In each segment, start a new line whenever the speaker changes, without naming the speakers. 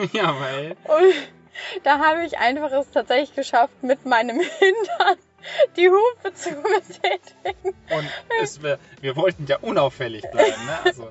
Ja, weil.
Und da habe ich einfach es tatsächlich geschafft, mit meinem Hintern die Hupe zu betätigen.
Und es, wir, wir wollten ja unauffällig bleiben, ne? Also,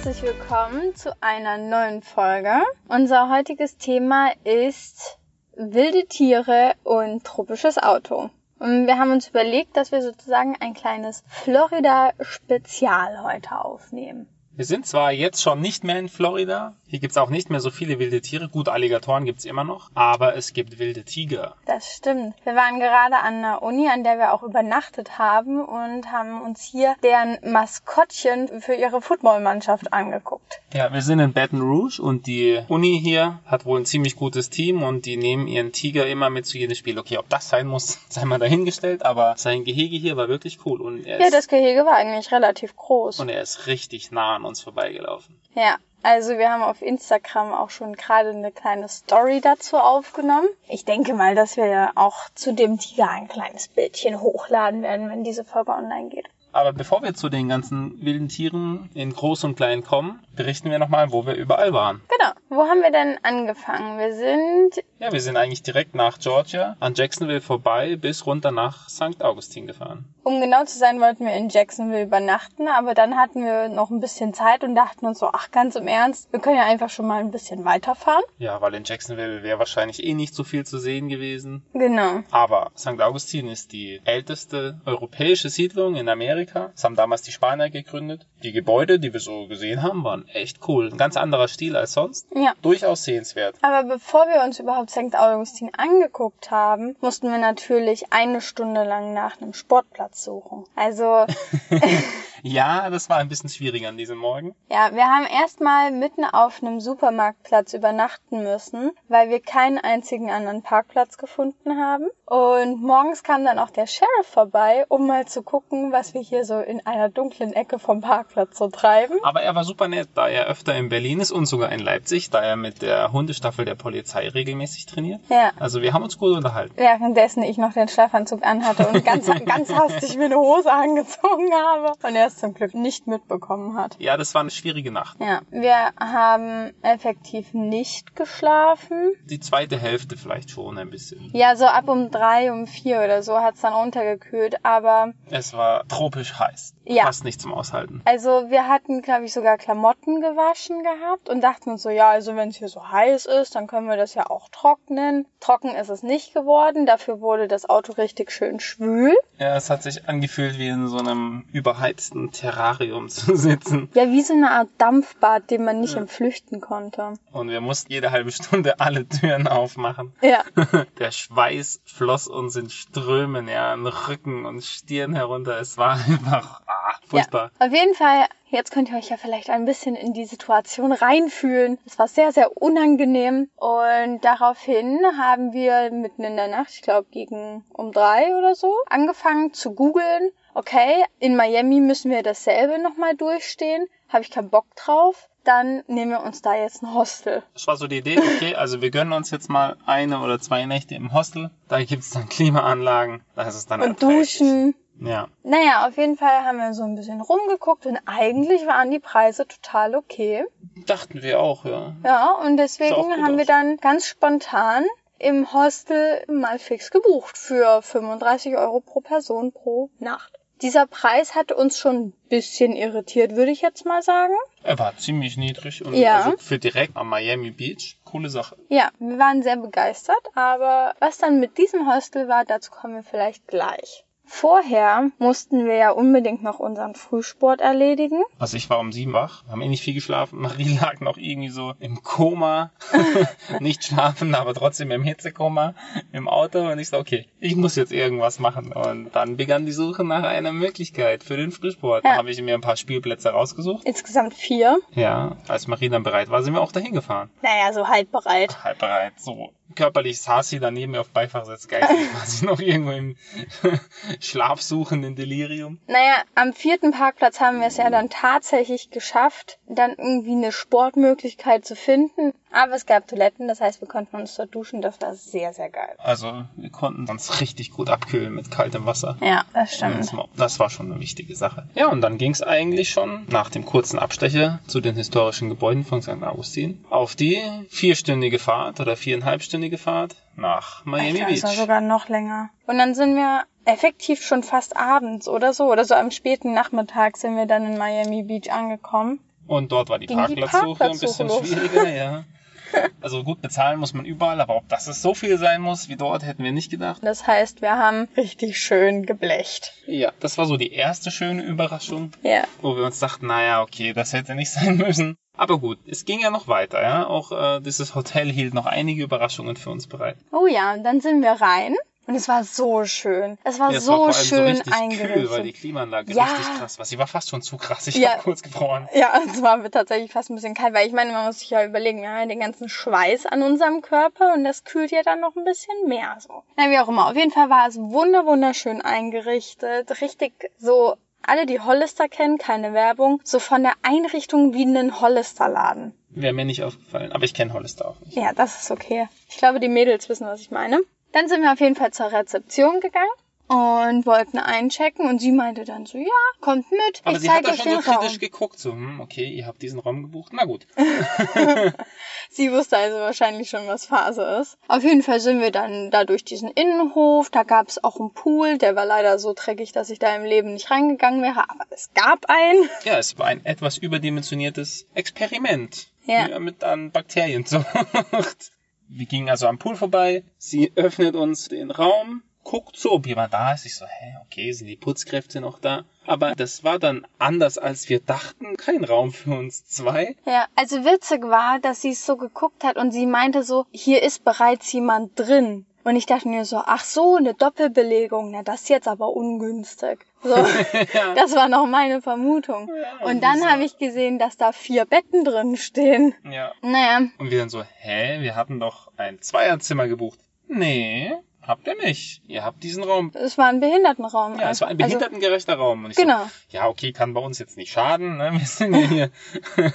Herzlich willkommen zu einer neuen Folge. Unser heutiges Thema ist wilde Tiere und tropisches Auto. Und wir haben uns überlegt, dass wir sozusagen ein kleines Florida-Spezial heute aufnehmen.
Wir sind zwar jetzt schon nicht mehr in Florida. Hier gibt's auch nicht mehr so viele wilde Tiere. Gut, Alligatoren gibt's immer noch. Aber es gibt wilde Tiger.
Das stimmt. Wir waren gerade an der Uni, an der wir auch übernachtet haben und haben uns hier deren Maskottchen für ihre Footballmannschaft angeguckt.
Ja, wir sind in Baton Rouge und die Uni hier hat wohl ein ziemlich gutes Team und die nehmen ihren Tiger immer mit zu jedem Spiel. Okay, ob das sein muss, sei mal dahingestellt, aber sein Gehege hier war wirklich cool und er
Ja, das Gehege war eigentlich relativ groß.
und er ist richtig nah an uns vorbeigelaufen.
Ja, also wir haben auf Instagram auch schon gerade eine kleine Story dazu aufgenommen. Ich denke mal, dass wir ja auch zu dem Tiger ein kleines Bildchen hochladen werden, wenn diese Folge online geht.
Aber bevor wir zu den ganzen wilden Tieren in Groß und Klein kommen, berichten wir nochmal, wo wir überall waren.
Genau. Wo haben wir denn angefangen? Wir sind
Ja, wir sind eigentlich direkt nach Georgia, an Jacksonville vorbei, bis runter nach St. Augustin gefahren.
Um genau zu sein, wollten wir in Jacksonville übernachten, aber dann hatten wir noch ein bisschen Zeit und dachten uns so, ach ganz im Ernst, wir können ja einfach schon mal ein bisschen weiterfahren.
Ja, weil in Jacksonville wäre wahrscheinlich eh nicht so viel zu sehen gewesen.
Genau.
Aber St. Augustin ist die älteste europäische Siedlung in Amerika. Das haben damals die Spanier gegründet. Die Gebäude, die wir so gesehen haben, waren echt cool. Ein ganz anderer Stil als sonst.
Ja.
Durchaus sehenswert.
Aber bevor wir uns überhaupt St. Augustin angeguckt haben, mussten wir natürlich eine Stunde lang nach einem Sportplatz suchen. Also,
Ja, das war ein bisschen schwieriger an diesem Morgen.
ja, wir haben erstmal mitten auf einem Supermarktplatz übernachten müssen, weil wir keinen einzigen anderen Parkplatz gefunden haben. Und morgens kam dann auch der Sheriff vorbei, um mal zu gucken, was wir hier so in einer dunklen Ecke vom Parkplatz so treiben.
Aber er war super nett, da er öfter in Berlin ist und sogar in Leipzig, da er mit der Hundestaffel der Polizei regelmäßig trainiert.
Ja.
Also wir haben uns gut unterhalten.
Währenddessen ich noch den Schlafanzug anhatte und ganz, ganz hastig mir eine Hose angezogen habe und er es zum Glück nicht mitbekommen hat.
Ja, das war eine schwierige Nacht.
Ja, wir haben effektiv nicht geschlafen.
Die zweite Hälfte vielleicht schon ein bisschen.
Ja, so ab um drei, um vier oder so hat's dann runtergekühlt, aber
Es war tropisch heiß.
Ja.
Fast nicht zum Aushalten.
also wir hatten, glaube ich, sogar Klamotten gewaschen gehabt und dachten uns so, ja, also wenn es hier so heiß ist, dann können wir das ja auch trocknen. Trocken ist es nicht geworden, dafür wurde das Auto richtig schön schwül.
Ja, es hat sich angefühlt, wie in so einem überheizten Terrarium zu sitzen.
Ja, wie so eine Art Dampfbad, den man nicht entflüchten konnte.
Und wir mussten jede halbe Stunde alle Türen aufmachen.
Ja.
Der Schweiß floss uns in Strömen, ja, in Rücken und Stirn herunter. Es war einfach ah, furchtbar.
Ja, auf jeden Fall, jetzt könnt ihr euch ja vielleicht ein bisschen in die Situation reinfühlen. Es war sehr, sehr unangenehm. Und daraufhin haben wir mitten in der Nacht, ich glaube gegen um drei oder so, angefangen zu googeln. Okay, in Miami müssen wir dasselbe nochmal durchstehen. Habe ich keinen Bock drauf. Dann nehmen wir uns da jetzt ein Hostel.
Das war so die Idee, okay, also wir gönnen uns jetzt mal eine oder zwei Nächte im Hostel. Da gibt's dann Klimaanlagen. Da ist es dann
Und
erträglich.
duschen.
Ja.
Naja, auf jeden Fall haben wir so ein bisschen rumgeguckt und eigentlich waren die Preise total okay.
Dachten wir auch, ja.
Ja, und deswegen haben wir
aus.
dann ganz spontan im Hostel mal fix gebucht für 35 Euro pro Person pro Nacht. Dieser Preis hat uns schon ein bisschen irritiert, würde ich jetzt mal sagen.
Er war ziemlich niedrig und
Ja.
also für direkt am Miami Beach, coole Sache.
Ja, wir waren sehr begeistert, aber was dann mit diesem Hostel war, dazu kommen wir vielleicht gleich. Vorher mussten wir ja unbedingt noch unseren Frühsport erledigen.
Also ich war um sieben wach, haben eh nicht viel geschlafen. Marie lag noch irgendwie so im Koma. nicht schlafen, aber trotzdem im Hitzekoma im Auto. Und ich so, okay, ich muss jetzt irgendwas machen. Und dann begann die Suche nach einer Möglichkeit für den Frühsport.
Ja.
Dann habe ich mir ein paar Spielplätze rausgesucht.
Insgesamt vier.
Ja, als Marie dann bereit war, sind wir auch dahin gefahren.
Naja, so halb bereit.
Halb bereit, so. Körperlich saß sie daneben mir auf Beifahrersitz. Geistig war sie noch irgendwo im schlafsuchenden Delirium.
Naja, am vierten Parkplatz haben wir es ja dann tatsächlich geschafft, dann irgendwie eine Sportmöglichkeit zu finden. Aber es gab Toiletten, das heißt, wir konnten uns dort duschen. Das war sehr, sehr geil.
Also wir konnten uns richtig gut abkühlen mit kaltem Wasser.
Ja, das
Das
stimmt.
war- Das war schon eine wichtige Sache. Ja, und dann ging es eigentlich schon nach dem kurzen Abstecher zu den historischen Gebäuden von St. Augustin auf die vierstündige Fahrt oder viereinhalbstündige Fahrt nach Miami
Das
Beach.
war sogar noch länger. Und dann sind wir effektiv schon fast abends oder so, oder so am späten Nachmittag sind wir dann in Miami Beach angekommen.
Und dort war die
Ging die
Parkplatzsuche ein bisschen schwieriger, ja. Also gut bezahlen muss man überall, aber ob das es so viel sein muss wie dort, hätten wir nicht gedacht.
Das heißt, wir haben richtig schön geblecht.
Ja, das war so die erste schöne Überraschung.
Ja.
wo wir uns dachten, naja, okay, das hätte nicht sein müssen. Aber gut, es ging ja noch weiter, ja. Auch äh, dieses Hotel hielt noch einige Überraschungen für uns bereit.
Oh ja, und dann sind wir rein. Und es war so schön. Es war
Ja, es
so
war so
schön
richtig
eingerichtet.
kühl, weil die Klimaanlage
Ja.
richtig krass war. Sie war fast schon zu krass. Ich
Ja.
hab kurz gefroren.
Ja, es war tatsächlich fast ein bisschen kalt, weil ich meine, man muss sich ja überlegen, wir haben ja den ganzen Schweiß an unserem Körper und das kühlt ja dann noch ein bisschen mehr so. Na, wie auch immer. Auf jeden Fall war es wunder wunderschön eingerichtet. Richtig so, alle, die Hollister kennen, keine Werbung, so von der Einrichtung wie einen Hollister-Laden.
Wäre mir nicht aufgefallen, aber ich kenne Hollister auch nicht.
Ja, das ist okay. Ich glaube, die Mädels wissen, was ich meine. Dann sind wir auf jeden Fall zur Rezeption gegangen und wollten einchecken und sie meinte dann so, ja, kommt mit,
Aber
ich
sie hat
zeige
da
euch
schon
den
so kritisch
Raum.
geguckt, so, hm, okay, ihr habt diesen Raum gebucht, na gut.
Sie wusste also wahrscheinlich schon, was Phase ist. Auf jeden Fall sind wir dann da durch diesen Innenhof. Da gab es auch einen Pool. Der war leider so dreckig, dass ich da im Leben nicht reingegangen wäre. Aber es gab einen.
Ja, es war ein etwas überdimensioniertes Experiment.
Ja.
Mit an Bakterien sucht. Wir gingen also am Pool vorbei. Sie öffnet uns den Raum, guckt so, ob jemand da ist. Ich so, hä, okay, sind die Putzkräfte noch da? Aber das war dann anders, als wir dachten. Kein Raum für uns zwei.
Ja, also witzig war, dass sie es so geguckt hat und sie meinte so, hier ist bereits jemand drin. Und ich dachte mir so, ach so, eine Doppelbelegung, na das ist jetzt aber ungünstig. So, das war noch meine Vermutung. Und dann habe ich gesehen, dass da vier Betten drin stehen.
Ja.
Naja,
Und wir dann so, hä, wir hatten doch ein Zweierzimmer gebucht. Nee, habt ihr nicht. Ihr habt diesen Raum.
es war ein Behindertenraum.
Ja, es war ein
Also-
behindertengerechter Raum. Und ich
Genau.
So, ja, okay, kann bei uns jetzt nicht schaden. Ne? Wir sind ja hier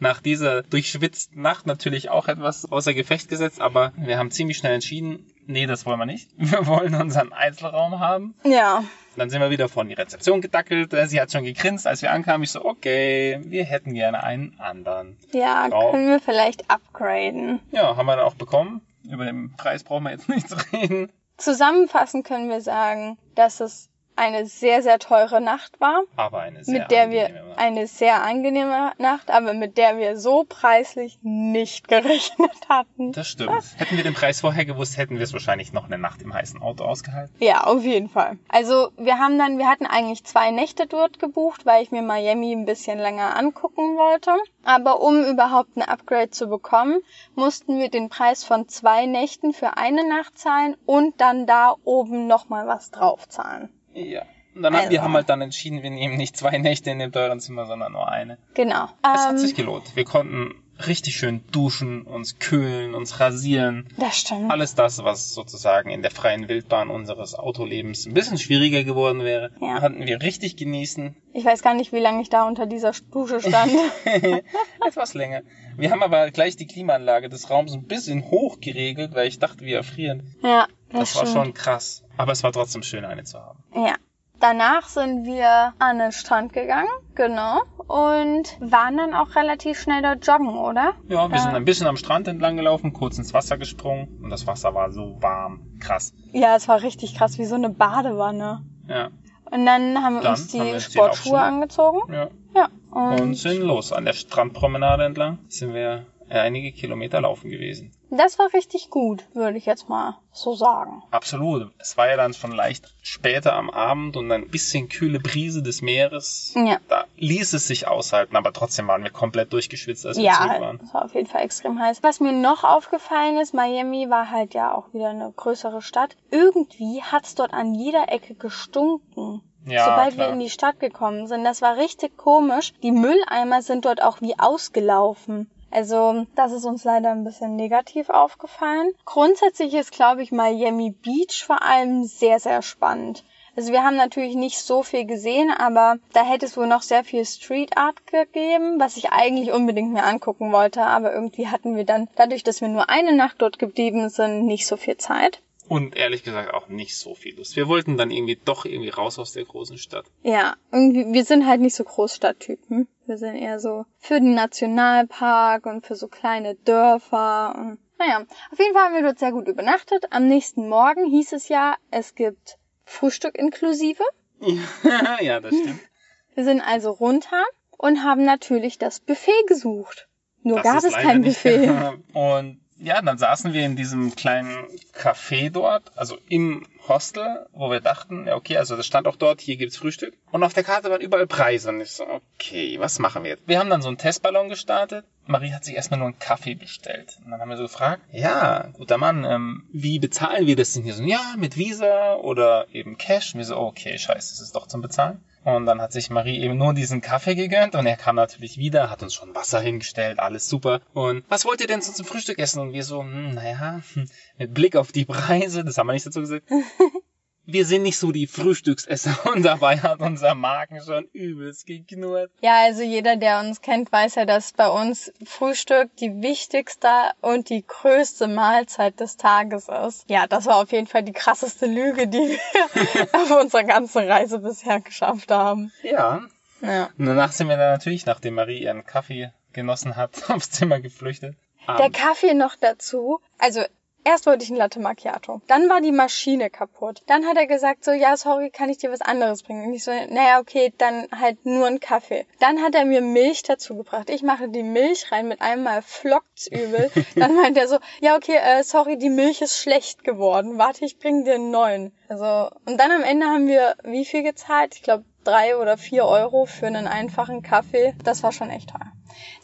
nach dieser durchschwitzten Nacht natürlich auch etwas außer Gefecht gesetzt, aber wir haben ziemlich schnell entschieden, nee, das wollen wir nicht. Wir wollen unseren Einzelraum haben.
Ja,
Dann sind wir wieder vor die Rezeption gedackelt. Sie hat schon gegrinst, als wir ankamen. Ich so, okay, wir hätten gerne einen anderen.
ja,
Raum.
können wir vielleicht upgraden.
Ja, haben wir dann auch bekommen. Über den Preis brauchen wir jetzt nicht zu reden.
Zusammenfassend können wir sagen, dass es eine sehr, sehr teure Nacht war,
Aber eine sehr
mit der wir
Nacht.
eine sehr angenehme Nacht, aber mit der wir so preislich nicht gerechnet hatten.
Das stimmt. Hätten wir den Preis vorher gewusst, hätten wir es wahrscheinlich noch eine Nacht im heißen Auto ausgehalten.
Ja, auf jeden Fall. Also wir haben dann, wir hatten eigentlich zwei Nächte dort gebucht, weil ich mir Miami ein bisschen länger angucken wollte. Aber um überhaupt ein Upgrade zu bekommen, mussten wir den Preis von zwei Nächten für eine Nacht zahlen und dann da oben nochmal was draufzahlen.
Ja. Und dann haben wir
Also.
haben halt dann entschieden, wir nehmen nicht zwei Nächte in dem teuren Zimmer, sondern nur eine.
Genau.
Es hat
Ähm,
sich gelohnt. Wir konnten richtig schön duschen, uns kühlen, uns rasieren.
das stimmt.
Alles das, was sozusagen in der freien Wildbahn unseres Autolebens ein bisschen schwieriger geworden wäre,
Ja.
konnten wir richtig genießen.
Ich weiß gar nicht, wie lange ich da unter dieser Dusche stand.
Etwas länger. Wir haben aber gleich die Klimaanlage des Raums ein bisschen hoch geregelt, weil ich dachte, wir erfrieren.
ja,
Das,
das,
war
stimmt.
schon krass. Aber es war trotzdem schön, eine zu haben.
Ja. Danach sind wir an den Strand gegangen, genau, und waren dann auch relativ schnell dort joggen, oder?
Ja, wir
Ja.
sind ein bisschen am Strand entlang gelaufen, kurz ins Wasser gesprungen und das Wasser war so warm. Krass.
Ja, es war richtig krass, wie so eine Badewanne.
Ja,
Und dann haben wir
Dann
uns die
wir
Sportschuhe angezogen.
ja.
Ja. Und,
Und sind los. An der Strandpromenade entlang sind wir äh, einige Kilometer laufen gewesen.
Das war richtig gut, würde ich jetzt mal so sagen.
Absolut. Es war ja dann schon leicht später am Abend und ein bisschen kühle Brise des Meeres.
Ja.
Da ließ es sich aushalten, aber trotzdem waren wir komplett durchgeschwitzt, als wir
Ja,
zurück waren.
es war auf jeden Fall extrem heiß. Was mir noch aufgefallen ist, Miami war halt ja auch wieder eine größere Stadt. Irgendwie hat's dort an jeder Ecke gestunken.
Ja,
Sobald
klar.
wir in die Stadt gekommen sind, das war richtig komisch. Die Mülleimer sind dort auch wie ausgelaufen. Also, das ist uns leider ein bisschen negativ aufgefallen. Grundsätzlich ist, glaube ich, Miami Beach vor allem sehr, sehr spannend. Also wir haben natürlich nicht so viel gesehen, aber da hätte es wohl noch sehr viel Street Art gegeben, was ich eigentlich unbedingt mir angucken wollte. Aber irgendwie hatten wir dann, dadurch, dass wir nur eine Nacht dort geblieben sind, nicht so viel Zeit.
Und ehrlich gesagt auch nicht so viel Lust. Wir wollten dann irgendwie doch irgendwie raus aus der großen Stadt.
Ja, irgendwie, wir sind halt nicht so Großstadttypen. Wir sind eher so für den Nationalpark und für so kleine Dörfer. Und, naja, auf jeden Fall haben wir dort sehr gut übernachtet. Am nächsten Morgen hieß es ja, es gibt Frühstück inklusive.
ja, das stimmt.
Wir sind also runter und haben natürlich das Buffet gesucht. Nur
Das
gab es kein
nicht-
Buffet.
Und ja, dann saßen wir in diesem kleinen Café dort, also im Hostel, wo wir dachten, ja okay, also das stand auch dort, hier gibt's Frühstück. Und auf der Karte waren überall Preise. Und ich so, okay, was machen wir jetzt? Wir haben dann so einen Testballon gestartet. Marie hat sich erstmal nur einen Kaffee bestellt. Und dann haben wir so gefragt, ja, guter Mann, ähm, wie bezahlen wir das denn hier? So, ja, mit Visa oder eben Cash. Und wir so, okay, scheiße, das ist doch zum Bezahlen. Und dann hat sich Marie eben nur diesen Kaffee gegönnt und er kam natürlich wieder, hat uns schon Wasser hingestellt, alles super. Und was wollt ihr denn so zum Frühstück essen? Und wir so, hm, naja, mit Blick auf die Preise, das haben wir nicht dazu gesagt. Wir sind nicht so die Frühstücksesser und dabei hat unser Magen schon übelst geknurrt.
Ja, also jeder, der uns kennt, weiß ja, dass bei uns Frühstück die wichtigste und die größte Mahlzeit des Tages ist. Ja, das war auf jeden Fall die krasseste Lüge, die wir auf unserer ganzen Reise bisher geschafft haben.
Ja.
Ja.
Und danach sind wir dann natürlich, nachdem Marie ihren Kaffee genossen hat, aufs Zimmer geflüchtet.
Der Kaffee noch dazu. Also erst wollte ich ein Latte Macchiato. Dann war die Maschine kaputt. Dann hat er gesagt so, ja, sorry, kann ich dir was anderes bringen? Und ich so, naja, okay, dann halt nur ein Kaffee. Dann hat er mir Milch dazu gebracht. Ich mache die Milch rein, mit einmal flockt's übel. Dann meint er so, ja, okay, äh, sorry, die Milch ist schlecht geworden. Warte, ich bring dir einen neuen. Also, und dann am Ende haben wir wie viel gezahlt? Ich glaube, drei oder vier Euro für einen einfachen Kaffee. Das war schon echt teuer.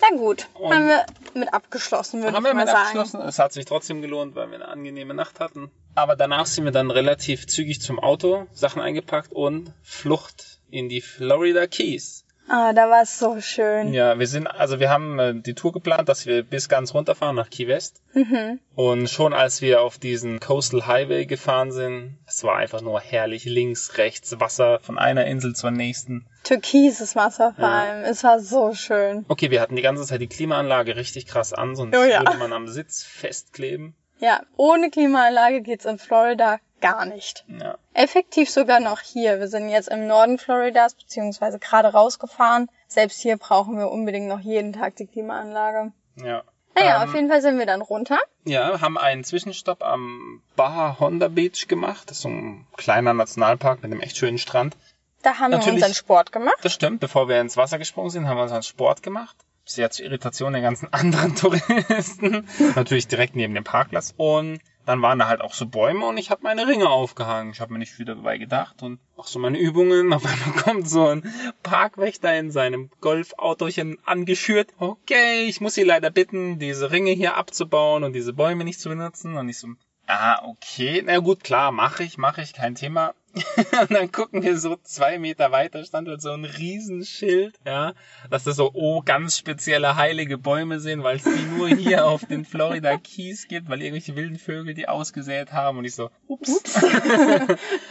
Na gut,
Und-
haben wir mit abgeschlossen, würde
haben
ich
wir
mal
mit
sagen.
abgeschlossen. Es hat sich trotzdem gelohnt, weil wir eine angenehme Nacht hatten. Aber danach sind wir dann relativ zügig zum Auto, Sachen eingepackt und Flucht in die Florida Keys.
Ah, da war es so schön.
Ja, wir sind, also wir haben äh, die Tour geplant, dass wir bis ganz runterfahren nach Key West.
Mhm.
Und schon als wir auf diesen Coastal Highway gefahren sind, es war einfach nur herrlich. Links, rechts, Wasser von einer Insel zur nächsten.
Türkises Wasser vor
Ja.
allem. Es war so schön.
Okay, wir hatten die ganze Zeit die Klimaanlage richtig krass an, sonst
Oh ja.
würde man am Sitz festkleben.
Ja, ohne Klimaanlage geht's in Florida gar nicht.
Ja.
Effektiv sogar noch hier. Wir sind jetzt im Norden Floridas, beziehungsweise gerade rausgefahren. Selbst hier brauchen wir unbedingt noch jeden Tag die Klimaanlage.
Ja.
Naja,
Ähm,
auf jeden Fall sind wir dann runter.
Ja, haben einen Zwischenstopp am Baja Honda Beach gemacht. Das ist so ein kleiner Nationalpark mit einem echt schönen Strand.
Da haben wir
Natürlich-
unseren Sport gemacht.
Das stimmt. Bevor wir ins Wasser gesprungen sind, haben wir unseren Sport gemacht. Sehr zur Irritation der ganzen anderen Touristen. Natürlich direkt neben dem Parkplatz. Und dann waren da halt auch so Bäume und ich habe meine Ringe aufgehangen. Ich habe mir nicht viel dabei gedacht und auch so meine Übungen. Auf einmal kommt so ein Parkwächter in seinem Golfautochen angeschürt. Okay, ich muss Sie leider bitten, diese Ringe hier abzubauen und diese Bäume nicht zu benutzen. Und ich so, ah, okay, na gut, klar, mache ich, mache ich, kein Thema. und dann gucken wir so zwei Meter weiter, stand halt so ein Riesenschild, ja, dass das so, oh, ganz spezielle heilige Bäume sind, weil es die nur hier auf den Florida Keys gibt, weil irgendwelche wilden Vögel die ausgesät haben und ich so, ups.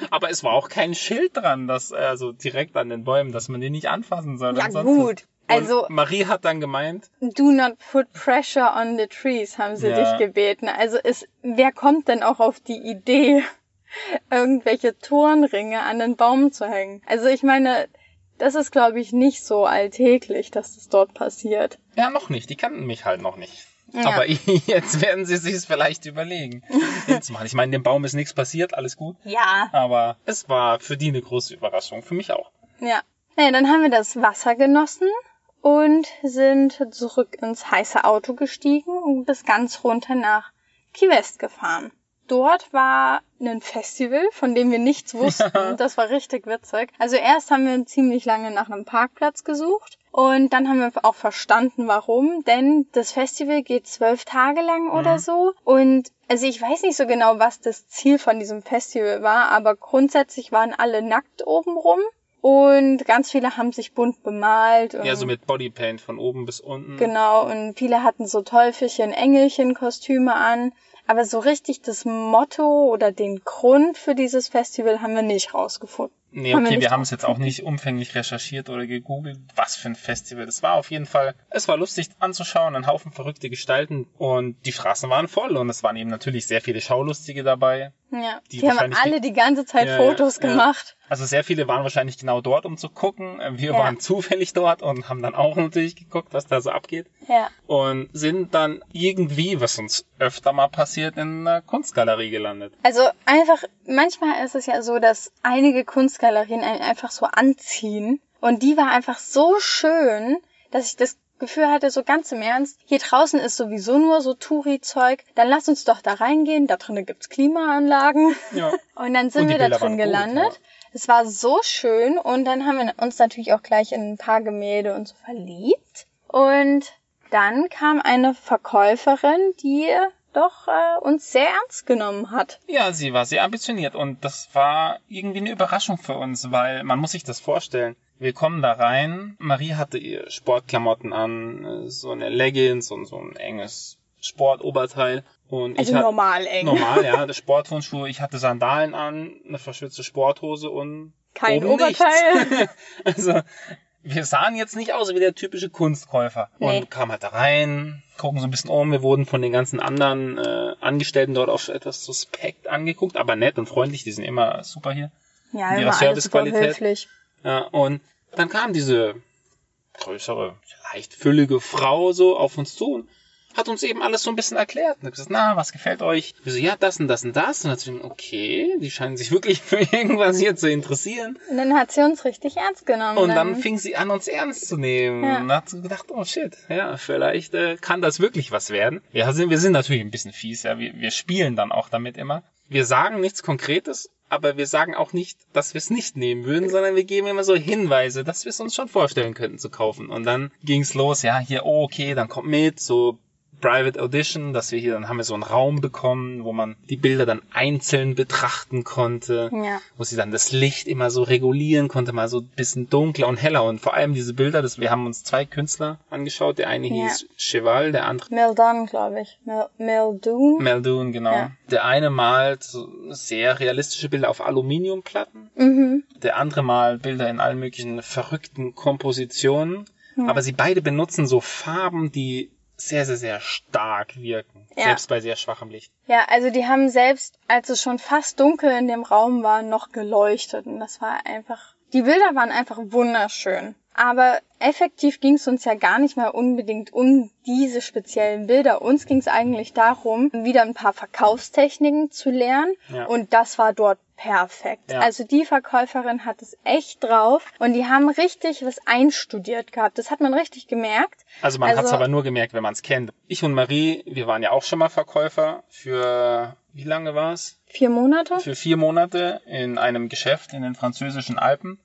Aber es war auch kein Schild dran, dass, also direkt an den Bäumen, dass man die nicht anfassen soll.
Ja
und
gut.
Und
Also
Marie hat dann gemeint,
do not put pressure on the trees, haben sie
Ja.
dich gebeten. Also ist, wer kommt denn auch auf die Idee, irgendwelche Turnringe an den Baum zu hängen? Also ich meine, das ist glaube ich nicht so alltäglich, dass das dort passiert.
ja, noch nicht, die kannten mich halt noch nicht.
Ja.
Aber jetzt werden sie sich vielleicht überlegen, zu machen. Ich meine, dem Baum ist nichts passiert, alles gut.
Ja.
Aber es war für die eine große Überraschung, für mich auch.
Ja. Naja, dann haben wir das Wasser genossen und sind zurück ins heiße Auto gestiegen und bis ganz runter nach Key West gefahren. Dort war ein Festival, von dem wir nichts wussten. Das war richtig witzig. Also erst haben wir ziemlich lange nach einem Parkplatz gesucht und dann haben wir auch verstanden, warum. Denn das Festival geht zwölf Tage lang oder
Mhm.
so. Und also ich weiß nicht so genau, was das Ziel von diesem Festival war, aber grundsätzlich waren alle nackt oben rum. Und ganz viele haben sich bunt bemalt.
Ja, so mit Bodypaint von oben bis unten.
Genau, und viele hatten so Teufelchen, Engelchen Kostüme an. Aber so richtig das Motto oder den Grund für dieses Festival haben wir nicht rausgefunden.
Nee, okay, wir haben es jetzt auch nicht umfänglich recherchiert oder gegoogelt, was für ein Festival das war. Auf jeden Fall, es war lustig anzuschauen, ein Haufen verrückte Gestalten und die Straßen waren voll und es waren eben natürlich sehr viele Schaulustige dabei.
Ja,
Die
die, haben alle die ganze Zeit
Ja,
Fotos
ja, ja.
gemacht.
Also sehr viele waren wahrscheinlich genau dort, um zu gucken. Wir
Ja.
waren zufällig dort und haben dann auch natürlich geguckt, was da so abgeht.
Ja.
Und sind dann irgendwie, was uns öfter mal passiert, in einer Kunstgalerie gelandet.
Also einfach, manchmal ist es ja so, dass einige Kunstgalerien einen einfach so anziehen. Und die war einfach so schön, dass ich das Gefühl hatte, so ganz im Ernst, hier draußen ist sowieso nur so Touri-Zeug, dann lass uns doch da reingehen, da drinnen gibt's Klimaanlagen.
Ja.
Und dann sind
Und
wir da drin
waren gut,
gelandet. Es war so schön und dann haben wir uns natürlich auch gleich in ein paar Gemälde und so verliebt. Und dann kam eine Verkäuferin, die doch äh, uns sehr ernst genommen hat.
Ja, sie war sehr ambitioniert und das war irgendwie eine Überraschung für uns, weil man muss sich das vorstellen. Wir kommen da rein, Marie hatte ihr Sportklamotten an, äh, so eine Leggings und so ein enges Sportoberteil und
Also
ich hatte
normal eng.
normal, ja, das Sportturnschuhe, ich hatte Sandalen an, eine verschwitzte Sporthose und
Kein. Oberteil.
also wir sahen jetzt nicht aus wie der typische Kunstkäufer.
Nee.
Und kamen halt da rein, gucken so ein bisschen um. Wir wurden von den ganzen anderen äh, Angestellten dort auch etwas suspekt angeguckt, aber nett und freundlich. Die sind immer super hier.
Ja, immer
Servicequalität. Ja, und dann kam diese größere, leicht füllige Frau so auf uns zu und hat uns eben alles so ein bisschen erklärt. Und hat gesagt, na, was gefällt euch? Wir so, ja, das und das und das. Und dann hat sie okay, die scheinen sich wirklich für irgendwas hier zu interessieren.
Und dann hat sie uns richtig ernst genommen.
Und dann fing sie an, uns ernst zu nehmen.
Ja.
Und hat so gedacht, oh shit, ja, vielleicht äh, kann das wirklich was werden. Ja, sind, wir sind natürlich ein bisschen fies, ja. Wir, wir spielen dann auch damit immer. Wir sagen nichts Konkretes, aber wir sagen auch nicht, dass wir es nicht nehmen würden, sondern wir geben immer so Hinweise, dass wir es uns schon vorstellen könnten zu kaufen. Und dann ging's los, ja, hier, oh, okay, dann kommt mit, so Private Audition, dass wir hier, dann haben wir so einen Raum bekommen, wo man die Bilder dann einzeln betrachten konnte
Ja.
wo sie dann das Licht immer so regulieren konnte, mal so ein bisschen dunkler und heller. Und vor allem diese Bilder, das, wir haben uns zwei Künstler angeschaut. Der eine
Ja.
hieß Cheval, der andere
Mildon, glaube ich. Mil Mildoon.
Meldoon, genau.
Ja.
Der eine malt sehr realistische Bilder auf Aluminiumplatten.
Mhm.
Der andere malt Bilder in allen möglichen verrückten Kompositionen. Aber sie beide benutzen so Farben, die sehr, sehr, sehr stark wirken.
Ja.
Selbst bei sehr schwachem Licht.
Ja, also die haben selbst, als es schon fast dunkel in dem Raum war, noch geleuchtet. Und das war einfach. Die Bilder waren einfach wunderschön. Aber effektiv ging es uns ja gar nicht mal unbedingt um diese speziellen Bilder. Uns ging es eigentlich darum, wieder ein paar Verkaufstechniken zu lernen.
Ja.
Und das war dort perfekt.
Ja.
Also die Verkäuferin hat es echt drauf. Und die haben richtig was einstudiert gehabt. Das hat man richtig gemerkt.
Also man
Also-
hat es aber nur gemerkt, wenn man es kennt. Ich und Marie, wir waren ja auch schon mal Verkäufer für, wie lange war es?
Vier Monate?
Für vier Monate in einem Geschäft in den französischen Alpen.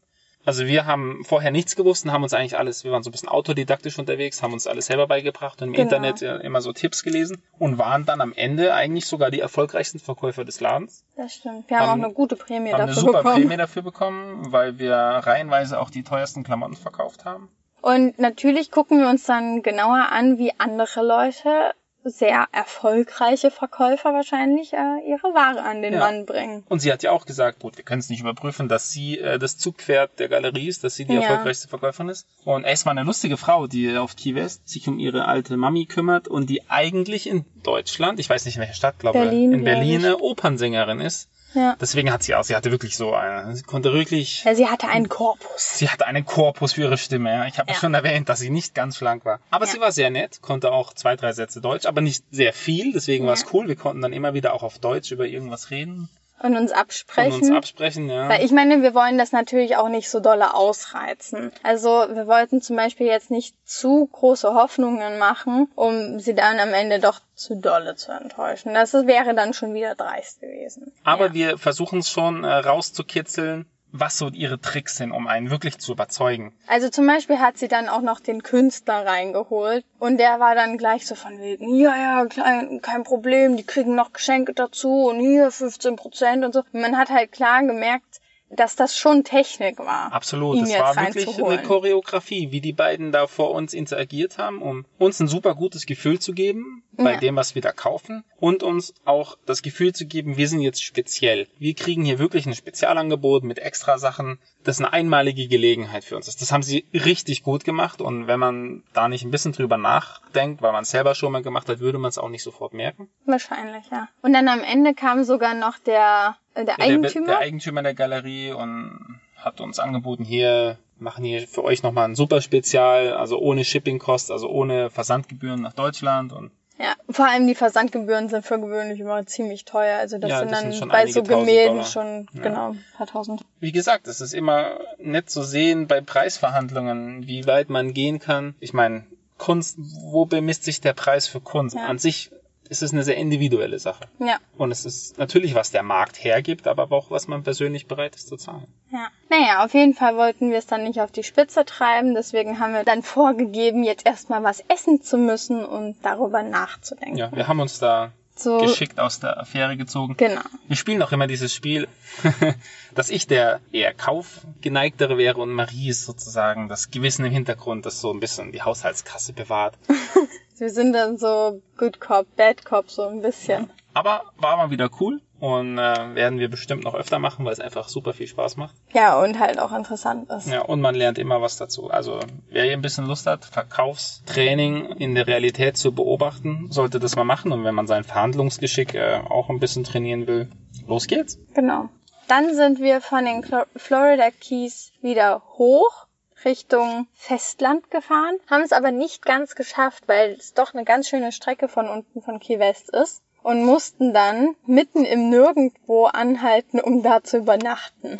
Also wir haben vorher nichts gewusst und haben uns eigentlich alles, wir waren so ein bisschen autodidaktisch unterwegs, haben uns alles selber beigebracht und im
Genau.
Internet immer so Tipps gelesen und waren dann am Ende eigentlich sogar die erfolgreichsten Verkäufer des Ladens.
Das stimmt. Wir haben,
Haben-
auch eine gute Prämie
haben eine
dafür
super
bekommen.
Prämie dafür bekommen, weil wir reihenweise auch die teuersten Klamotten verkauft haben.
Und natürlich gucken wir uns dann genauer an, wie andere Leute, sehr erfolgreiche Verkäufer wahrscheinlich, äh, ihre Ware an den
Ja.
Mann bringen.
Und sie hat ja auch gesagt, gut, wir können es nicht überprüfen, dass sie äh, das Zugpferd der Galerie ist, dass sie die
Ja.
erfolgreichste Verkäuferin ist. Und ist mal eine lustige Frau, die auf Key West sich um ihre alte Mami kümmert und die eigentlich in Deutschland, ich weiß nicht in welcher Stadt, glaube
Berlin,
in Berlin eine Opernsängerin ist.
Ja.
Deswegen hat sie auch, sie hatte wirklich so eine, sie konnte wirklich,
ja sie hatte einen Korpus.
sie hatte einen Korpus für ihre Stimme. Ja. Ich habe
Ja.
schon erwähnt, dass sie nicht ganz schlank war. Aber
Ja.
sie war sehr nett, konnte auch zwei, drei Sätze Deutsch, aber nicht sehr viel. Deswegen war es
Ja.
cool. Wir konnten dann immer wieder auch auf Deutsch über irgendwas reden.
Und uns absprechen.
Und uns absprechen, ja.
Weil ich meine, wir wollen das natürlich auch nicht so dolle ausreizen. Also wir wollten zum Beispiel jetzt nicht zu große Hoffnungen machen, um sie dann am Ende doch zu dolle zu enttäuschen. Das wäre dann schon wieder dreist gewesen.
Aber
ja.
wir versuchen es schon äh, rauszukitzeln, was so ihre Tricks sind, um einen wirklich zu überzeugen.
Also zum Beispiel hat sie dann auch noch den Künstler reingeholt und der war dann gleich so von wegen, ja, ja, kein, kein Problem, die kriegen noch Geschenke dazu und hier 15 Prozent und so. Man hat halt klar gemerkt, dass das schon Technik war.
Absolut, es
jetzt
war wirklich eine Choreografie, wie die beiden da vor uns interagiert haben, um uns ein super gutes Gefühl zu geben bei
Ja.
dem, was wir da kaufen und uns auch das Gefühl zu geben, wir sind jetzt speziell. Wir kriegen hier wirklich ein Spezialangebot mit extra Sachen. Das eine einmalige Gelegenheit für uns ist. Das haben sie richtig gut gemacht und wenn man da nicht ein bisschen drüber nachdenkt, weil man es selber schon mal gemacht hat, würde man es auch nicht sofort merken.
Wahrscheinlich, ja. Und dann am Ende kam sogar noch der, äh, der
Der-
Eigentümer.
Der, Eigentümer der Galerie und hat uns angeboten, hier machen hier für euch nochmal ein super Spezial, also ohne Shipping-Kost, also ohne Versandgebühren nach Deutschland und
Ja, vor allem die Versandgebühren sind für gewöhnlich immer ziemlich teuer. Also das
Ja,
sind
das
dann
sind
bei so Gemälden schon,
Ja.
genau, ein paar tausend.
wie gesagt, es ist immer nett zu sehen bei Preisverhandlungen, wie weit man gehen kann. Ich meine, Kunst, wo bemisst sich der Preis für Kunst?
Ja.
An sich ist es eine sehr individuelle Sache.
Ja,
Und es ist natürlich, was der Markt hergibt, aber auch, was man persönlich bereit ist zu zahlen.
ja. Naja, auf jeden Fall wollten wir es dann nicht auf die Spitze treiben. Deswegen haben wir dann vorgegeben, jetzt erstmal was essen zu müssen und darüber nachzudenken.
Ja, wir haben uns da
So,
geschickt aus der Affäre gezogen.
genau.
Wir spielen auch immer dieses Spiel, dass ich der eher kaufgeneigtere wäre und Marie ist sozusagen das Gewissen im Hintergrund, das so ein bisschen die Haushaltskasse bewahrt.
Wir sind dann so Good Cop, Bad Cop, so ein bisschen.
Aber war mal wieder cool und äh, werden wir bestimmt noch öfter machen, weil es einfach super viel Spaß macht.
Ja, und halt auch interessant ist.
Ja, und man lernt immer was dazu. Also wer hier ein bisschen Lust hat, Verkaufstraining in der Realität zu beobachten, sollte das mal machen. Und wenn man sein Verhandlungsgeschick äh, auch ein bisschen trainieren will, los geht's.
Genau. Dann sind wir von den Florida Keys wieder hoch Richtung Festland gefahren, haben es aber nicht ganz geschafft, weil es doch eine ganz schöne Strecke von unten von Key West ist und mussten dann mitten im Nirgendwo anhalten, um da zu übernachten.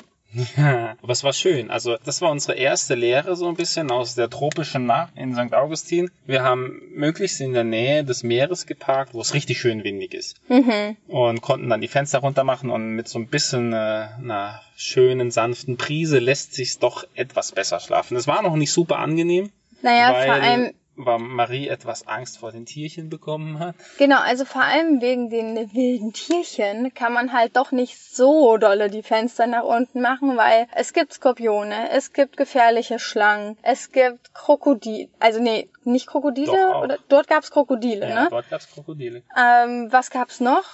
Ja, aber es war schön. Also das war unsere erste Lehre so ein bisschen aus der tropischen Nacht in St. Augustin. Wir haben möglichst in der Nähe des Meeres geparkt, wo es richtig schön windig ist.
Mhm.
Und konnten dann die Fenster runter machen und mit so ein bisschen äh, einer schönen, sanften Prise lässt sich's doch etwas besser schlafen. Es war noch nicht super angenehm,
Naja, vor allem,
weil Marie etwas Angst vor den Tierchen bekommen hat.
genau, also vor allem wegen den wilden Tierchen kann man halt doch nicht so dolle die Fenster nach unten machen, weil es gibt Skorpione, es gibt gefährliche Schlangen, es gibt Krokodile, also nee, nicht Krokodile, oder dort gab's Krokodile,
Ja,
ne?
dort gab's Krokodile.
Ähm, was gab's noch?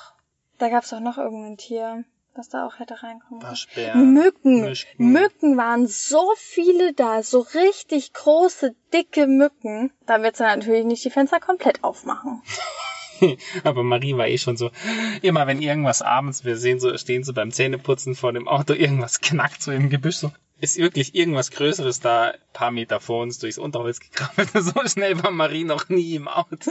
Da gab's doch noch irgendein Tier, was da auch hätte reinkommen können. Mücken.
Mücken.
Mücken waren so viele da, so richtig große, dicke Mücken. Da willst du natürlich nicht die Fenster komplett aufmachen.
Aber Marie war eh schon so, immer wenn irgendwas abends, wir sehen so, stehen so beim Zähneputzen vor dem Auto, irgendwas knackt so im Gebüsch, so, ist wirklich irgendwas Größeres da, ein paar Meter vor uns durchs Unterholz gekrabbelt. So schnell war Marie noch nie im Auto.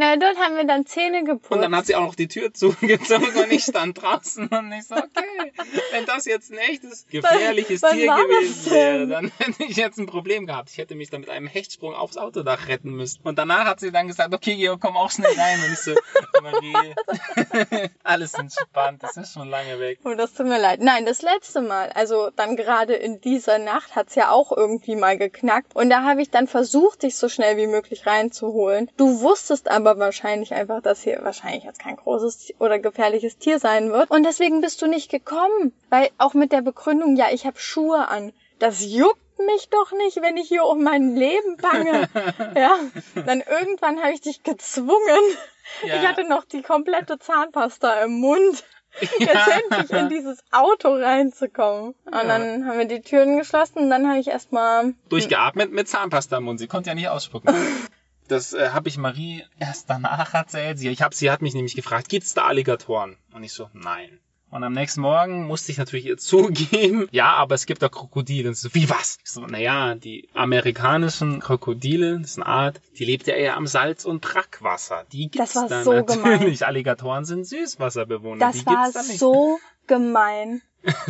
Na, dort haben wir dann Zähne geputzt.
Und dann hat sie auch noch die Tür zugezogen und ich stand draußen und ich so, okay, wenn das jetzt ein echtes, gefährliches
Was
Tier
war das
gewesen wäre, dann hätte ich jetzt ein Problem gehabt. Ich hätte mich dann mit einem Hechtsprung aufs Autodach retten müssen. Und danach hat sie dann gesagt, okay, Georg, komm auch schnell rein. Und ich so, Marie, alles entspannt, das ist schon lange weg.
Oh, das tut mir leid. Nein, das letzte Mal, also dann gerade in dieser Nacht hat's ja auch irgendwie mal geknackt. Und da habe ich dann versucht, dich so schnell wie möglich reinzuholen. Du wusstest aber wahrscheinlich einfach, dass hier wahrscheinlich jetzt kein großes oder gefährliches Tier sein wird. Und deswegen bist du nicht gekommen. Weil auch mit der Begründung, ja, ich habe Schuhe an. Das juckt mich doch nicht, wenn ich hier um mein Leben bange. ja, dann irgendwann habe ich dich gezwungen.
Ja.
Ich hatte noch die komplette Zahnpasta im Mund jetzt
Ja.
endlich in dieses Auto reinzukommen. Und
Ja.
dann haben wir die Türen geschlossen und dann habe ich erstmal
Durchgeatmet mit Zahnpasta im Mund. Sie konnte ja nicht ausspucken. Das äh, habe ich Marie erst danach erzählt. Sie, ich hab, sie hat mich nämlich gefragt, gibt's da Alligatoren? Und ich so, nein. Und am nächsten Morgen musste ich natürlich ihr zugeben, ja, aber es gibt auch Krokodile. Und so, wie was? Ich so, naja, die amerikanischen Krokodile, das ist eine Art, die lebt ja eher am Salz- und Brackwasser. Die gibt's
Das war
dann
so
natürlich. Alligatoren sind Süßwasserbewohner.
Das
die
war
nicht.
so gemein.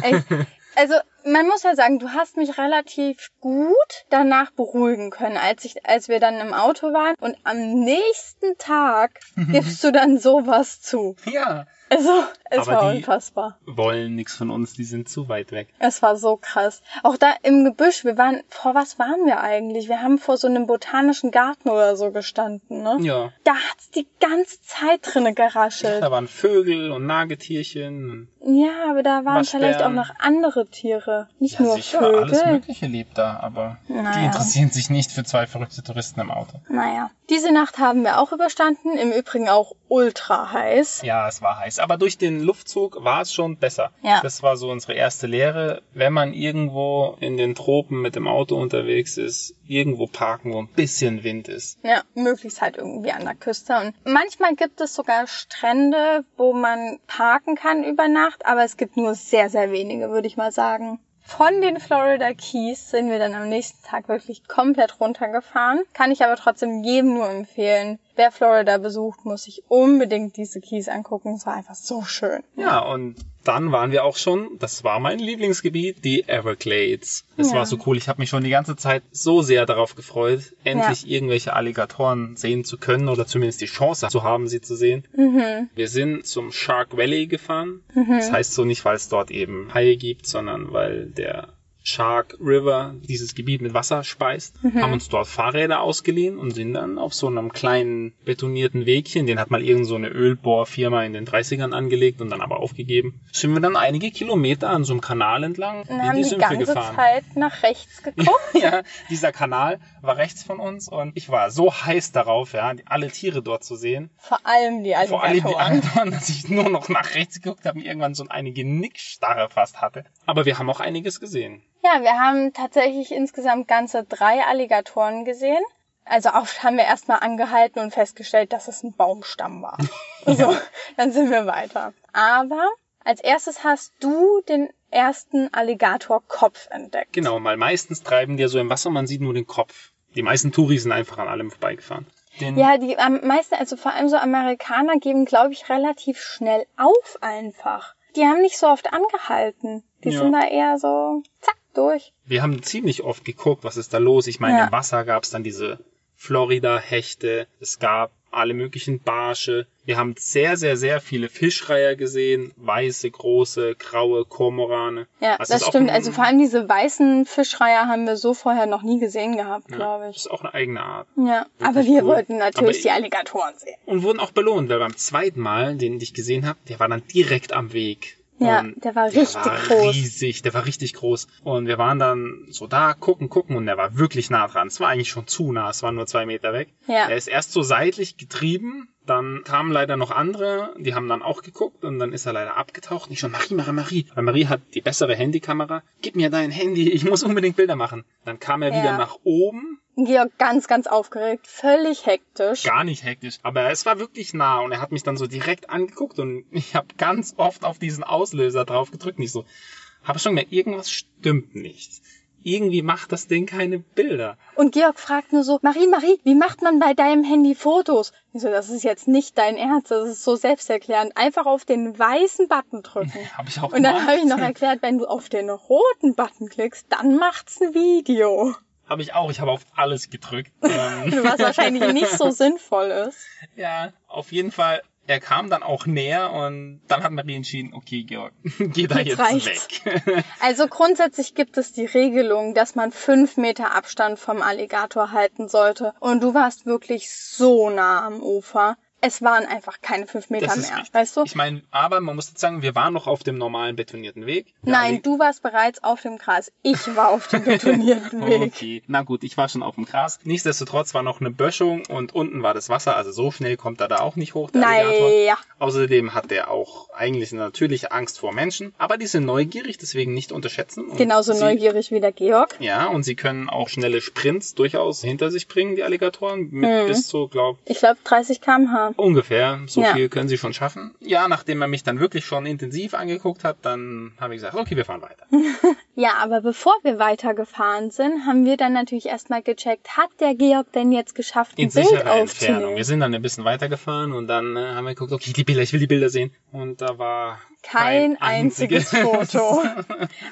Echt. Also, man muss ja sagen, du hast mich relativ gut danach beruhigen können, als ich, als wir dann im Auto waren. Und am nächsten Tag gibst du dann sowas zu.
Ja,
Also, es
Aber
war
die-
unfassbar.
wollen nix von uns, die sind zu weit weg.
Es war so krass. Auch da im Gebüsch, wir waren, vor was waren wir eigentlich? Wir haben vor so einem botanischen Garten oder so gestanden, ne?
Ja.
Da hat's die ganze Zeit drinne geraschelt.
Da waren Vögel und Nagetierchen.
Ja, aber da waren
Waschbären.
vielleicht auch noch andere Tiere. Nicht
ja,
nur
sicher, alles
Vögel.
Mögliche lebt da, aber die
Naja.
interessieren sich nicht für zwei verrückte Touristen im Auto.
Naja. Diese Nacht haben wir auch überstanden. Im Übrigen auch ultra heiß.
Ja, es war heiß. Aber durch den Luftzug war es schon besser.
Ja.
Das war so unsere erste Lehre. Wenn man irgendwo in den Tropen mit dem Auto unterwegs ist, irgendwo parken, wo ein bisschen Wind ist.
Ja, möglichst halt irgendwie an der Küste. Und manchmal gibt es sogar Strände, wo man parken kann über Nacht, aber es gibt nur sehr, sehr wenige, würde ich mal sagen. Von den Florida Keys sind wir dann am nächsten Tag wirklich komplett runtergefahren. Kann ich aber trotzdem jedem nur empfehlen. Wer Florida besucht, muss sich unbedingt diese Keys angucken. Es war einfach so schön.
Ja, und dann waren wir auch schon, das war mein Lieblingsgebiet, die Everglades. Das
Ja.
war so cool. Ich habe mich schon die ganze Zeit so sehr darauf gefreut, endlich irgendwelche Alligatoren sehen zu können oder zumindest die Chance zu haben, sie zu sehen.
Mhm.
Wir sind zum Shark Valley gefahren. Das heißt so nicht, weil es dort eben Haie gibt, sondern weil der Shark River dieses Gebiet mit Wasser speist, haben uns dort Fahrräder ausgeliehen und sind dann auf so einem kleinen betonierten Wegchen, den hat mal irgend so eine Ölbohrfirma in den 30ern angelegt und dann aber aufgegeben, sind wir dann einige Kilometer an so einem Kanal entlang
Und
in
haben
die
die
Sümpfe
ganze
gefahren.
Zeit nach rechts geguckt.
ja, dieser Kanal war rechts von uns und ich war so heiß darauf, ja, alle Tiere dort zu sehen.
Vor allem die
Vor allem die
Alligatoren.
anderen, dass ich nur noch nach rechts geguckt habe und irgendwann so eine Genickstarre fast hatte. Aber wir haben auch einiges gesehen.
Ja, wir haben tatsächlich insgesamt ganze drei Alligatoren gesehen. Also oft haben wir erstmal angehalten und festgestellt, dass es ein Baumstamm war. So, dann sind wir weiter. Aber als erstes hast du den ersten Alligatorkopf entdeckt.
Genau, weil meistens treiben die ja so im Wasser, man sieht nur den Kopf. Die meisten Touris sind einfach an allem vorbeigefahren. Den,
Ja, die am meisten, also vor allem so Amerikaner geben, glaube ich, relativ schnell auf einfach. Die haben nicht so oft angehalten. Die
Ja.
sind da eher so, zack, durch.
Wir haben ziemlich oft geguckt, was ist da los. Ich meine,
Ja.
im Wasser gab es dann diese Florida-Hechte, es gab alle möglichen Barsche. Wir haben sehr, sehr, sehr viele Fischreiher gesehen. Weiße, große, graue Kormorane.
Ja,
Das
das stimmt.
ein-
Also vor allem diese weißen Fischreiher haben wir so vorher noch nie gesehen gehabt,
Ja,
glaube
Das
ich.
ist auch eine eigene Art.
Ja, aber wir
cool.
wollten natürlich
Aber
die Alligatoren sehen.
Und wurden auch belohnt, weil beim zweiten Mal, den ich gesehen habe, der war dann direkt am Weg.
Ja,
Und
der war richtig
war
groß.
riesig, der war richtig groß. Und wir waren dann so da, gucken, gucken und der war wirklich nah dran. Es war eigentlich schon zu nah, es war nur zwei Meter weg.
Ja.
Er ist erst so seitlich getrieben, dann kamen leider noch andere, die haben dann auch geguckt und dann ist er leider abgetaucht. Ich schon, Marie, Marie, Marie. Weil Marie hat die bessere Handykamera. Gib mir dein Handy, ich muss unbedingt Bilder machen. Dann kam er
Ja.
wieder nach oben
Georg ganz, ganz aufgeregt, völlig hektisch.
gar nicht hektisch, aber es war wirklich nah und er hat mich dann so direkt angeguckt und ich habe ganz oft auf diesen Auslöser drauf gedrückt. Nicht so, habe schon gemerkt, irgendwas stimmt nicht. Irgendwie macht das Ding keine Bilder.
Und Georg fragt nur so, Marie, Marie, wie macht man bei deinem Handy Fotos? Ich so, das ist jetzt nicht dein Ernst, das ist so selbsterklärend. Einfach auf den weißen Button drücken.
Habe ich auch
Und dann habe ich noch erklärt, wenn du auf den roten Button klickst, dann macht's ein Video.
Habe ich auch, ich habe auf alles gedrückt. Ähm,
Was wahrscheinlich nicht so sinnvoll ist.
ja, auf jeden Fall. Er kam dann auch näher und dann hat Marie entschieden, okay, Georg, geh da
Jetzt
jetzt weg.
Also grundsätzlich gibt es die Regelung, dass man fünf Meter Abstand vom Alligator halten sollte. Und du warst wirklich so nah am Ufer. Es waren einfach keine fünf Meter
ist
mehr, weißt du?
Ich meine, aber man muss jetzt sagen, wir waren noch auf dem normalen betonierten Weg. Der
Nein, du warst bereits auf dem Gras. Ich war auf dem betonierten Weg.
Okay, na gut, ich war schon auf dem Gras. Nichtsdestotrotz war noch eine Böschung und unten war das Wasser, also so schnell kommt er da auch nicht hoch, der Alligator.
Naja.
Außerdem hat er auch eigentlich natürlich Angst vor Menschen, aber die sind neugierig, deswegen nicht unterschätzen.
Genauso
sie,
neugierig wie der Georg.
Ja, und sie können auch schnelle Sprints durchaus hinter sich bringen, die Alligatoren, mit
Mhm.
bis zu, glaub,
Ich glaube 30 km/h.
Ungefähr, so
Ja.
viel können sie schon schaffen. Ja, nachdem er mich dann wirklich schon intensiv angeguckt hat, dann habe ich gesagt, okay, wir fahren weiter.
Ja, aber bevor wir weitergefahren sind, haben wir dann natürlich erstmal gecheckt, hat der Georg denn jetzt geschafft, ein
In
Bild aufzunehmen?
Wir sind dann ein bisschen weitergefahren und dann äh, haben wir geguckt, okay, die Bilder, ich will die Bilder sehen. Und da war
Kein einziges Foto.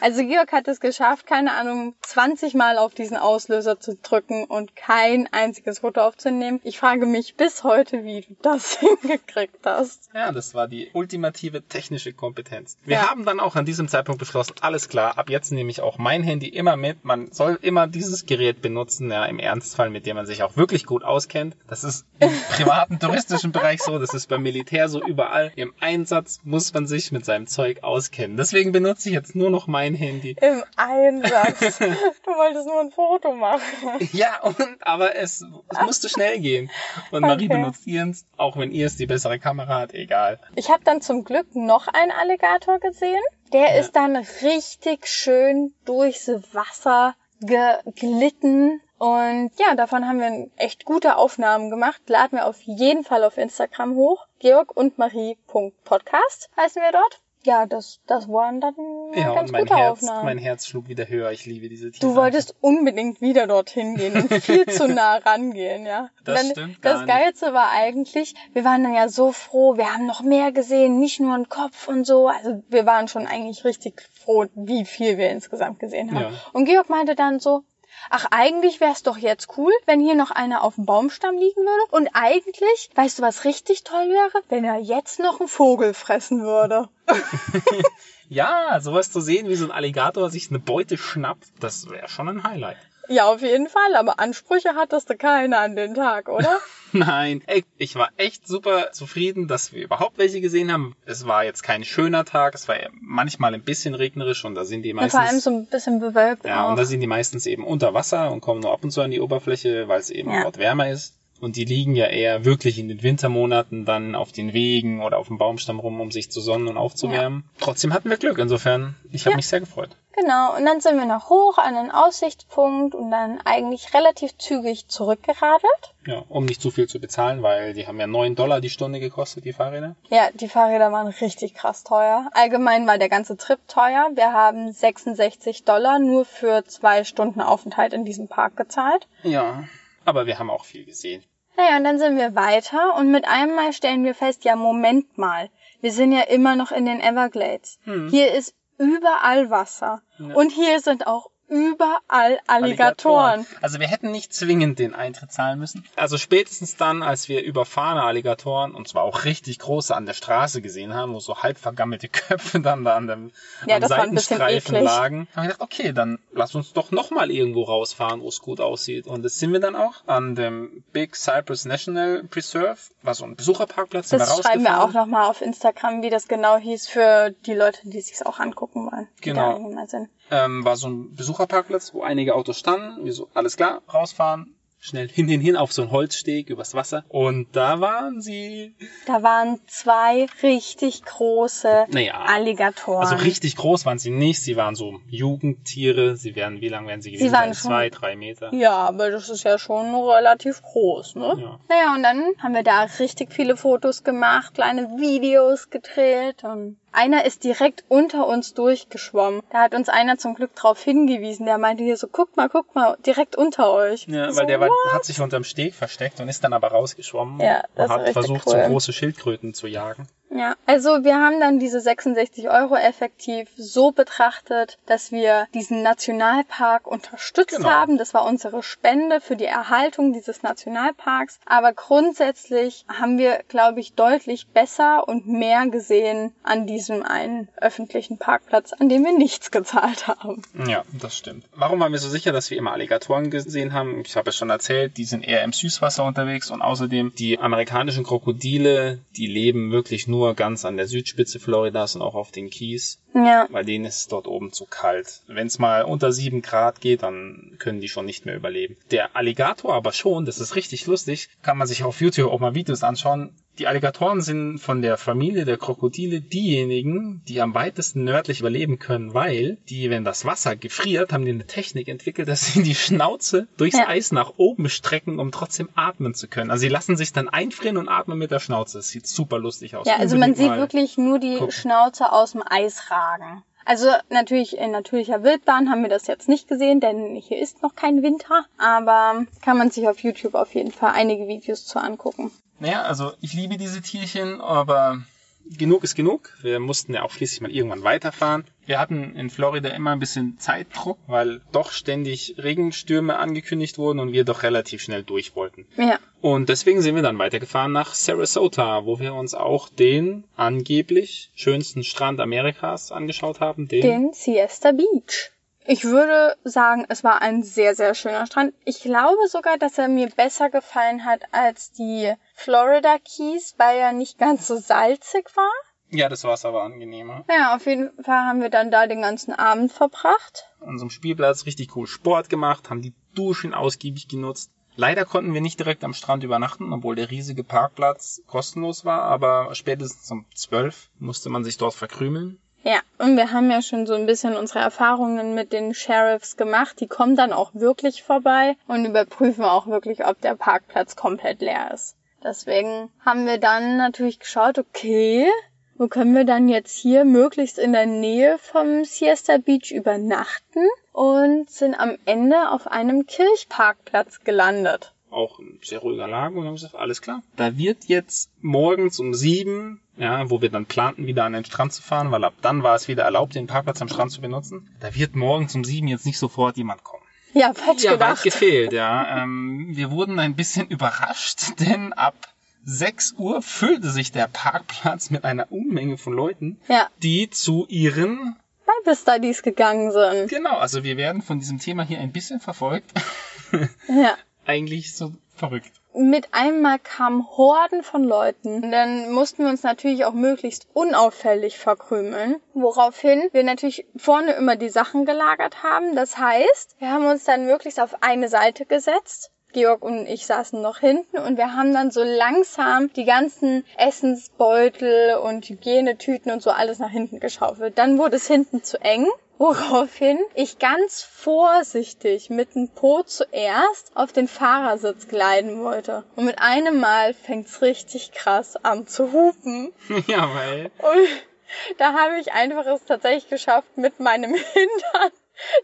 Also Georg hat es geschafft, keine Ahnung, 20 Mal auf diesen Auslöser zu drücken und kein einziges Foto aufzunehmen. Ich frage mich bis heute, wie du das hingekriegt hast.
Ja, das war die ultimative technische Kompetenz. Wir
Ja.
haben dann auch an diesem Zeitpunkt beschlossen, alles klar, ab jetzt nehme ich auch mein Handy immer mit. Man soll immer dieses Gerät benutzen, ja, im Ernstfall, mit dem man sich auch wirklich gut auskennt. Das ist im privaten, touristischen Bereich so, das ist beim Militär so überall. Im Einsatz muss man sich mit seinem Zeug auskennen. Deswegen benutze ich jetzt nur noch mein Handy.
Im Einsatz. Du wolltest nur ein Foto machen.
Ja, und, aber es, es musste schnell gehen. Und Marie
Okay.
benutzt ihrens, auch wenn ihr es die bessere Kamera hat, egal.
Ich habe dann zum Glück noch einen Alligator gesehen. Der ist dann richtig schön durchs Wasser geglitten. Und ja, davon haben wir echt gute Aufnahmen gemacht. Laden wir auf jeden Fall auf Instagram hoch. Georg und Marie.podcast heißen wir dort. Ja, das, das waren dann
Ja,
ganz
und mein
gute
Herz,
Aufnahmen.
mein Herz schlug wieder höher. Ich liebe diese Tiere.
Du wolltest unbedingt wieder dorthin gehen und viel zu nah rangehen, ja.
Das
dann,
stimmt gar
Das
nicht.
Geilste war eigentlich, wir waren dann ja so froh, wir haben noch mehr gesehen, nicht nur einen Kopf und so. Also wir waren schon eigentlich richtig froh, wie viel wir insgesamt gesehen haben.
Ja.
Und Georg meinte dann so, Ach, eigentlich wär's doch jetzt cool, wenn hier noch einer auf dem Baumstamm liegen würde. Und eigentlich, weißt du, was richtig toll wäre? Wenn er jetzt noch einen Vogel fressen würde.
Ja, sowas zu sehen, wie so ein Alligator sich eine Beute schnappt, das wäre schon ein Highlight.
Ja, auf jeden Fall, aber Ansprüche hattest du keine an den Tag, oder?
Nein, ey, ich war echt super zufrieden, dass wir überhaupt welche gesehen haben. Es war jetzt kein schöner Tag, es war manchmal ein bisschen regnerisch und da sind die meistens...
vor allem so ein bisschen bewölkt
ja,
auch.
und da sind die meistens eben unter Wasser und kommen nur ab und zu an die Oberfläche, weil es eben
Ja.
dort wärmer ist. Und die liegen ja eher wirklich in den Wintermonaten dann auf den Wegen oder auf dem Baumstamm rum, um sich zu sonnen und aufzuwärmen. Trotzdem hatten wir Glück, insofern, ich habe
Ja.
mich sehr gefreut.
Genau, und dann sind wir noch hoch an einen Aussichtspunkt und dann eigentlich relativ zügig zurückgeradelt.
Ja, um nicht zu viel zu bezahlen, weil die haben ja 9 Dollar die Stunde gekostet, die Fahrräder.
Ja, die Fahrräder waren richtig krass teuer. Allgemein war der ganze Trip teuer. Wir haben 66 Dollar nur für zwei Stunden Aufenthalt in diesem Park gezahlt.
Ja, aber wir haben auch viel gesehen.
Naja, und dann sind wir weiter und mit einem Mal stellen wir fest, ja, Moment mal. Wir sind ja immer noch in den Everglades. Hier ist überall Wasser. Und hier sind auch überall Alligatoren.
Also wir hätten nicht zwingend den Eintritt zahlen müssen. Also spätestens dann, als wir überfahrene Alligatoren, und zwar auch richtig große, an der Straße gesehen haben, wo so halb vergammelte Köpfe dann da an dem
Ja, bisschen
Seitenstreifen lagen, haben wir gedacht, okay, dann lass uns doch nochmal irgendwo rausfahren, wo es gut aussieht. Und das sind wir dann auch an dem Big Cypress National Preserve, war so ein Besucherparkplatz, sind
Das
wir
schreiben wir auch nochmal auf Instagram, wie das genau hieß für die Leute, die sich's auch angucken wollen.
Genau. Ähm, war so ein Besucherparkplatz, wo einige Autos standen. Wir so, alles klar, rausfahren. Schnell hin, hin, hin auf so einen Holzsteg übers Wasser. Und da waren sie.
Da waren zwei richtig große
Naja.
Alligatoren.
Also richtig groß waren sie nicht. Sie waren so Jugendtiere. Sie werden, wie lang werden sie gewesen
waren
sein?
schon-
Zwei, drei Meter.
Ja, aber das ist ja schon relativ groß, ne?
Ja.
Naja, und dann haben wir da richtig viele Fotos gemacht, kleine Videos gedreht und einer ist direkt unter uns durchgeschwommen. Da hat uns einer zum Glück drauf hingewiesen. Der meinte hier so, guck mal, guck mal, direkt unter euch.
Ja,
so,
weil der war, hat sich unterm Steg versteckt und ist dann aber rausgeschwommen
Ja,
und hat versucht,
cool.
so große Schildkröten zu jagen.
Ja, also wir haben dann diese 66 Euro effektiv so betrachtet, dass wir diesen Nationalpark unterstützt
Genau.
haben. Das war unsere Spende für die Erhaltung dieses Nationalparks. Aber grundsätzlich haben wir, glaube ich, deutlich besser und mehr gesehen an diesem einen öffentlichen Parkplatz, an dem wir nichts gezahlt haben.
Ja, das stimmt. Warum waren wir so sicher, dass wir immer Alligatoren gesehen haben? Ich habe es schon erzählt, die sind eher im Süßwasser unterwegs und außerdem die amerikanischen Krokodile, die leben wirklich nur ganz an der Südspitze Floridas und auch auf den Keys,
Ja.
weil denen ist es dort oben zu kalt. Wenn es mal unter sieben Grad geht, dann können die schon nicht mehr überleben. Der Alligator aber schon, das ist richtig lustig, kann man sich auf YouTube auch mal Videos anschauen. Die Alligatoren sind von der Familie der Krokodile diejenigen, die am weitesten nördlich überleben können, weil die, wenn das Wasser gefriert, haben die eine Technik entwickelt, dass sie die Schnauze durchs
Ja.
Eis nach oben strecken, um trotzdem atmen zu können. Also sie lassen sich dann einfrieren und atmen mit der Schnauze. Das sieht super lustig aus.
Ja, also man
Unbedingt
sieht
mal
wirklich nur die
gucken.
Schnauze aus dem Eis ragen. Also natürlich in natürlicher Wildbahn haben wir das jetzt nicht gesehen, denn hier ist noch kein Winter. Aber kann man sich auf YouTube auf jeden Fall einige Videos zu angucken.
Naja, also ich liebe diese Tierchen, aber genug ist genug. Wir mussten ja auch schließlich mal irgendwann weiterfahren. Wir hatten in Florida immer ein bisschen Zeitdruck, weil doch ständig Regenstürme angekündigt wurden und wir doch relativ schnell durch wollten.
Ja,
Und deswegen sind wir dann weitergefahren nach Sarasota, wo wir uns auch den angeblich schönsten Strand Amerikas angeschaut haben. Den,
den Siesta Beach. Ich würde sagen, es war ein sehr, sehr schöner Strand. Ich glaube sogar, dass er mir besser gefallen hat als die Florida Keys, weil er nicht ganz so salzig war.
Ja, das war's aber angenehmer.
Ja, auf jeden Fall haben wir dann da den ganzen Abend verbracht.
An unserem Spielplatz richtig cool Sport gemacht, haben die Duschen ausgiebig genutzt. Leider konnten wir nicht direkt am Strand übernachten, obwohl der riesige Parkplatz kostenlos war, aber spätestens um 12 musste man sich dort verkrümeln.
Ja, und wir haben ja schon so ein bisschen unsere Erfahrungen mit den Sheriffs gemacht. Die kommen dann auch wirklich vorbei und überprüfen auch wirklich, ob der Parkplatz komplett leer ist. Deswegen haben wir dann natürlich geschaut, okay, wo können wir dann jetzt hier möglichst in der Nähe vom Siesta Beach übernachten und sind am Ende auf einem Kirchparkplatz gelandet.
Auch in sehr ruhiger Lage und haben gesagt, alles klar. Da wird jetzt morgens um sieben, ja, wo wir dann planten, wieder an den Strand zu fahren, weil ab dann war es wieder erlaubt, den Parkplatz am Strand zu benutzen. Da wird morgens um sieben jetzt nicht sofort jemand kommen.
Ja, falsch
Ja, weit
gedacht.
gefehlt, ja. Ähm, wir wurden ein bisschen überrascht, denn ab 6 Uhr füllte sich der Parkplatz mit einer Unmenge von Leuten,
Ja,
die zu ihren...
Bible Studies gegangen sind.
Genau, also wir werden von diesem Thema hier ein bisschen verfolgt.
Ja.
Eigentlich so verrückt.
mit einmal kamen Horden von Leuten. Und dann mussten wir uns natürlich auch möglichst unauffällig verkrümeln, woraufhin wir natürlich vorne immer die Sachen gelagert haben. Das heißt, wir haben uns dann möglichst auf eine Seite gesetzt. Georg und ich saßen noch hinten und wir haben dann so langsam die ganzen Essensbeutel und Hygienetüten und so alles nach hinten geschaufelt. Dann wurde es hinten zu eng. Woraufhin ich ganz vorsichtig mit dem Po zuerst auf den Fahrersitz gleiten wollte. Und mit einem Mal fängt's richtig krass an zu hupen.
ja, weil...
Und da habe ich einfach es tatsächlich geschafft, mit meinem Hintern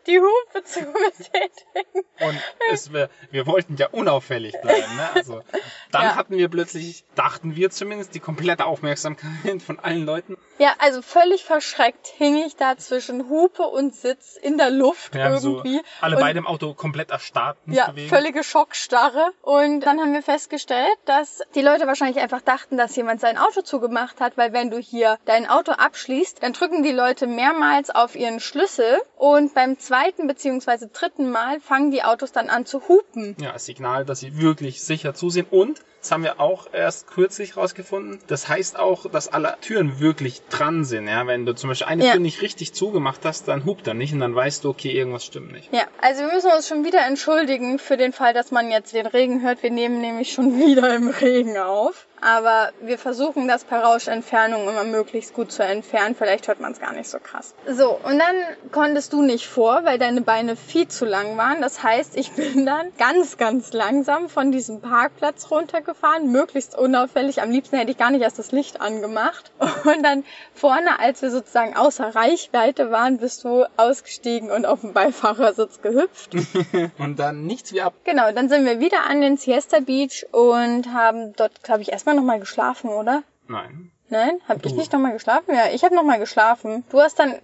die Hupe zu betätigen.
Und es, wir, wir wollten ja unauffällig bleiben. Ne? Also, dann
Ja.
hatten wir plötzlich, dachten wir zumindest, die komplette Aufmerksamkeit von allen Leuten.
Ja, also völlig verschreckt hing ich da zwischen Hupe und Sitz in der Luft
Wir haben so
irgendwie.
alle
Und-
beide im Auto komplett erstarrt, nicht
Ja,
bewegen.
völlige Schockstarre. Und dann haben wir festgestellt, dass die Leute wahrscheinlich einfach dachten, dass jemand sein Auto zugemacht hat, weil wenn du hier dein Auto abschließt, dann drücken die Leute mehrmals auf ihren Schlüssel und beim zweiten beziehungsweise dritten Mal fangen die Autos dann an zu hupen.
Ja, als Signal, dass sie wirklich sicher zusehen. Und, das haben wir auch erst kürzlich rausgefunden, das heißt auch, dass alle Türen wirklich dran sind. Ja, wenn du zum Beispiel eine
Ja.
Tür nicht richtig zugemacht hast, dann hupt er nicht und dann weißt du, okay, irgendwas stimmt nicht.
Ja, also wir müssen uns schon wieder entschuldigen für den Fall, dass man jetzt den Regen hört. Wir nehmen nämlich schon wieder im Regen auf. Aber wir versuchen das per Rauschentfernung immer möglichst gut zu entfernen. Vielleicht hört man es gar nicht so krass. So, und dann konntest du nicht vor, weil deine Beine viel zu lang waren. Das heißt, ich bin dann ganz, ganz langsam von diesem Parkplatz runtergefahren, möglichst unauffällig. Am liebsten hätte ich gar nicht erst das Licht angemacht. Und dann vorne, als wir sozusagen außer Reichweite waren, bist du ausgestiegen und auf dem Beifahrersitz gehüpft.
Und dann nichts wie ab.
Genau, dann sind wir wieder an den Siesta Beach und haben dort, glaube ich, erstmal nochmal geschlafen, oder?
Nein.
Nein? Hab ich
Du.
nicht nochmal geschlafen? Ja, ich habe nochmal geschlafen. Du hast dann.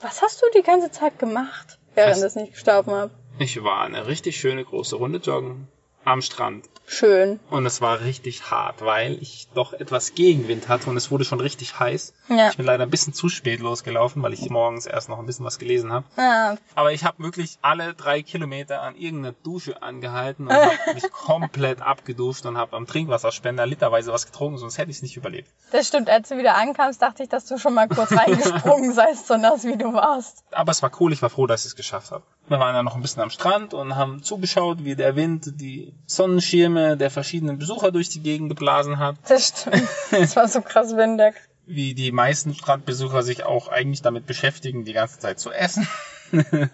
Was hast du die ganze Zeit gemacht, während ich nicht geschlafen habe?
Ich war eine richtig schöne große Runde joggen am Strand.
Schön.
Und es war richtig hart, weil ich doch etwas Gegenwind hatte und es wurde schon richtig heiß.
Ja.
Ich bin leider ein bisschen zu spät losgelaufen, weil ich morgens erst noch ein bisschen was gelesen habe.
Ah,
Aber ich habe wirklich alle drei Kilometer an irgendeiner Dusche angehalten und habe mich komplett abgeduscht und habe am Trinkwasserspender literweise was getrunken, sonst hätte ich es nicht überlebt.
das stimmt. Als du wieder ankamst, dachte ich, dass du schon mal kurz reingesprungen seist, so nass wie du warst.
Aber es war cool, ich war froh, dass ich es geschafft habe. Wir waren dann noch ein bisschen am Strand und haben zugeschaut, wie der Wind die Sonnenschirme der verschiedenen Besucher durch die Gegend geblasen hat.
Das stimmt. Das war so krass windig.
Wie die meisten Strandbesucher sich auch eigentlich damit beschäftigen, die ganze Zeit zu essen.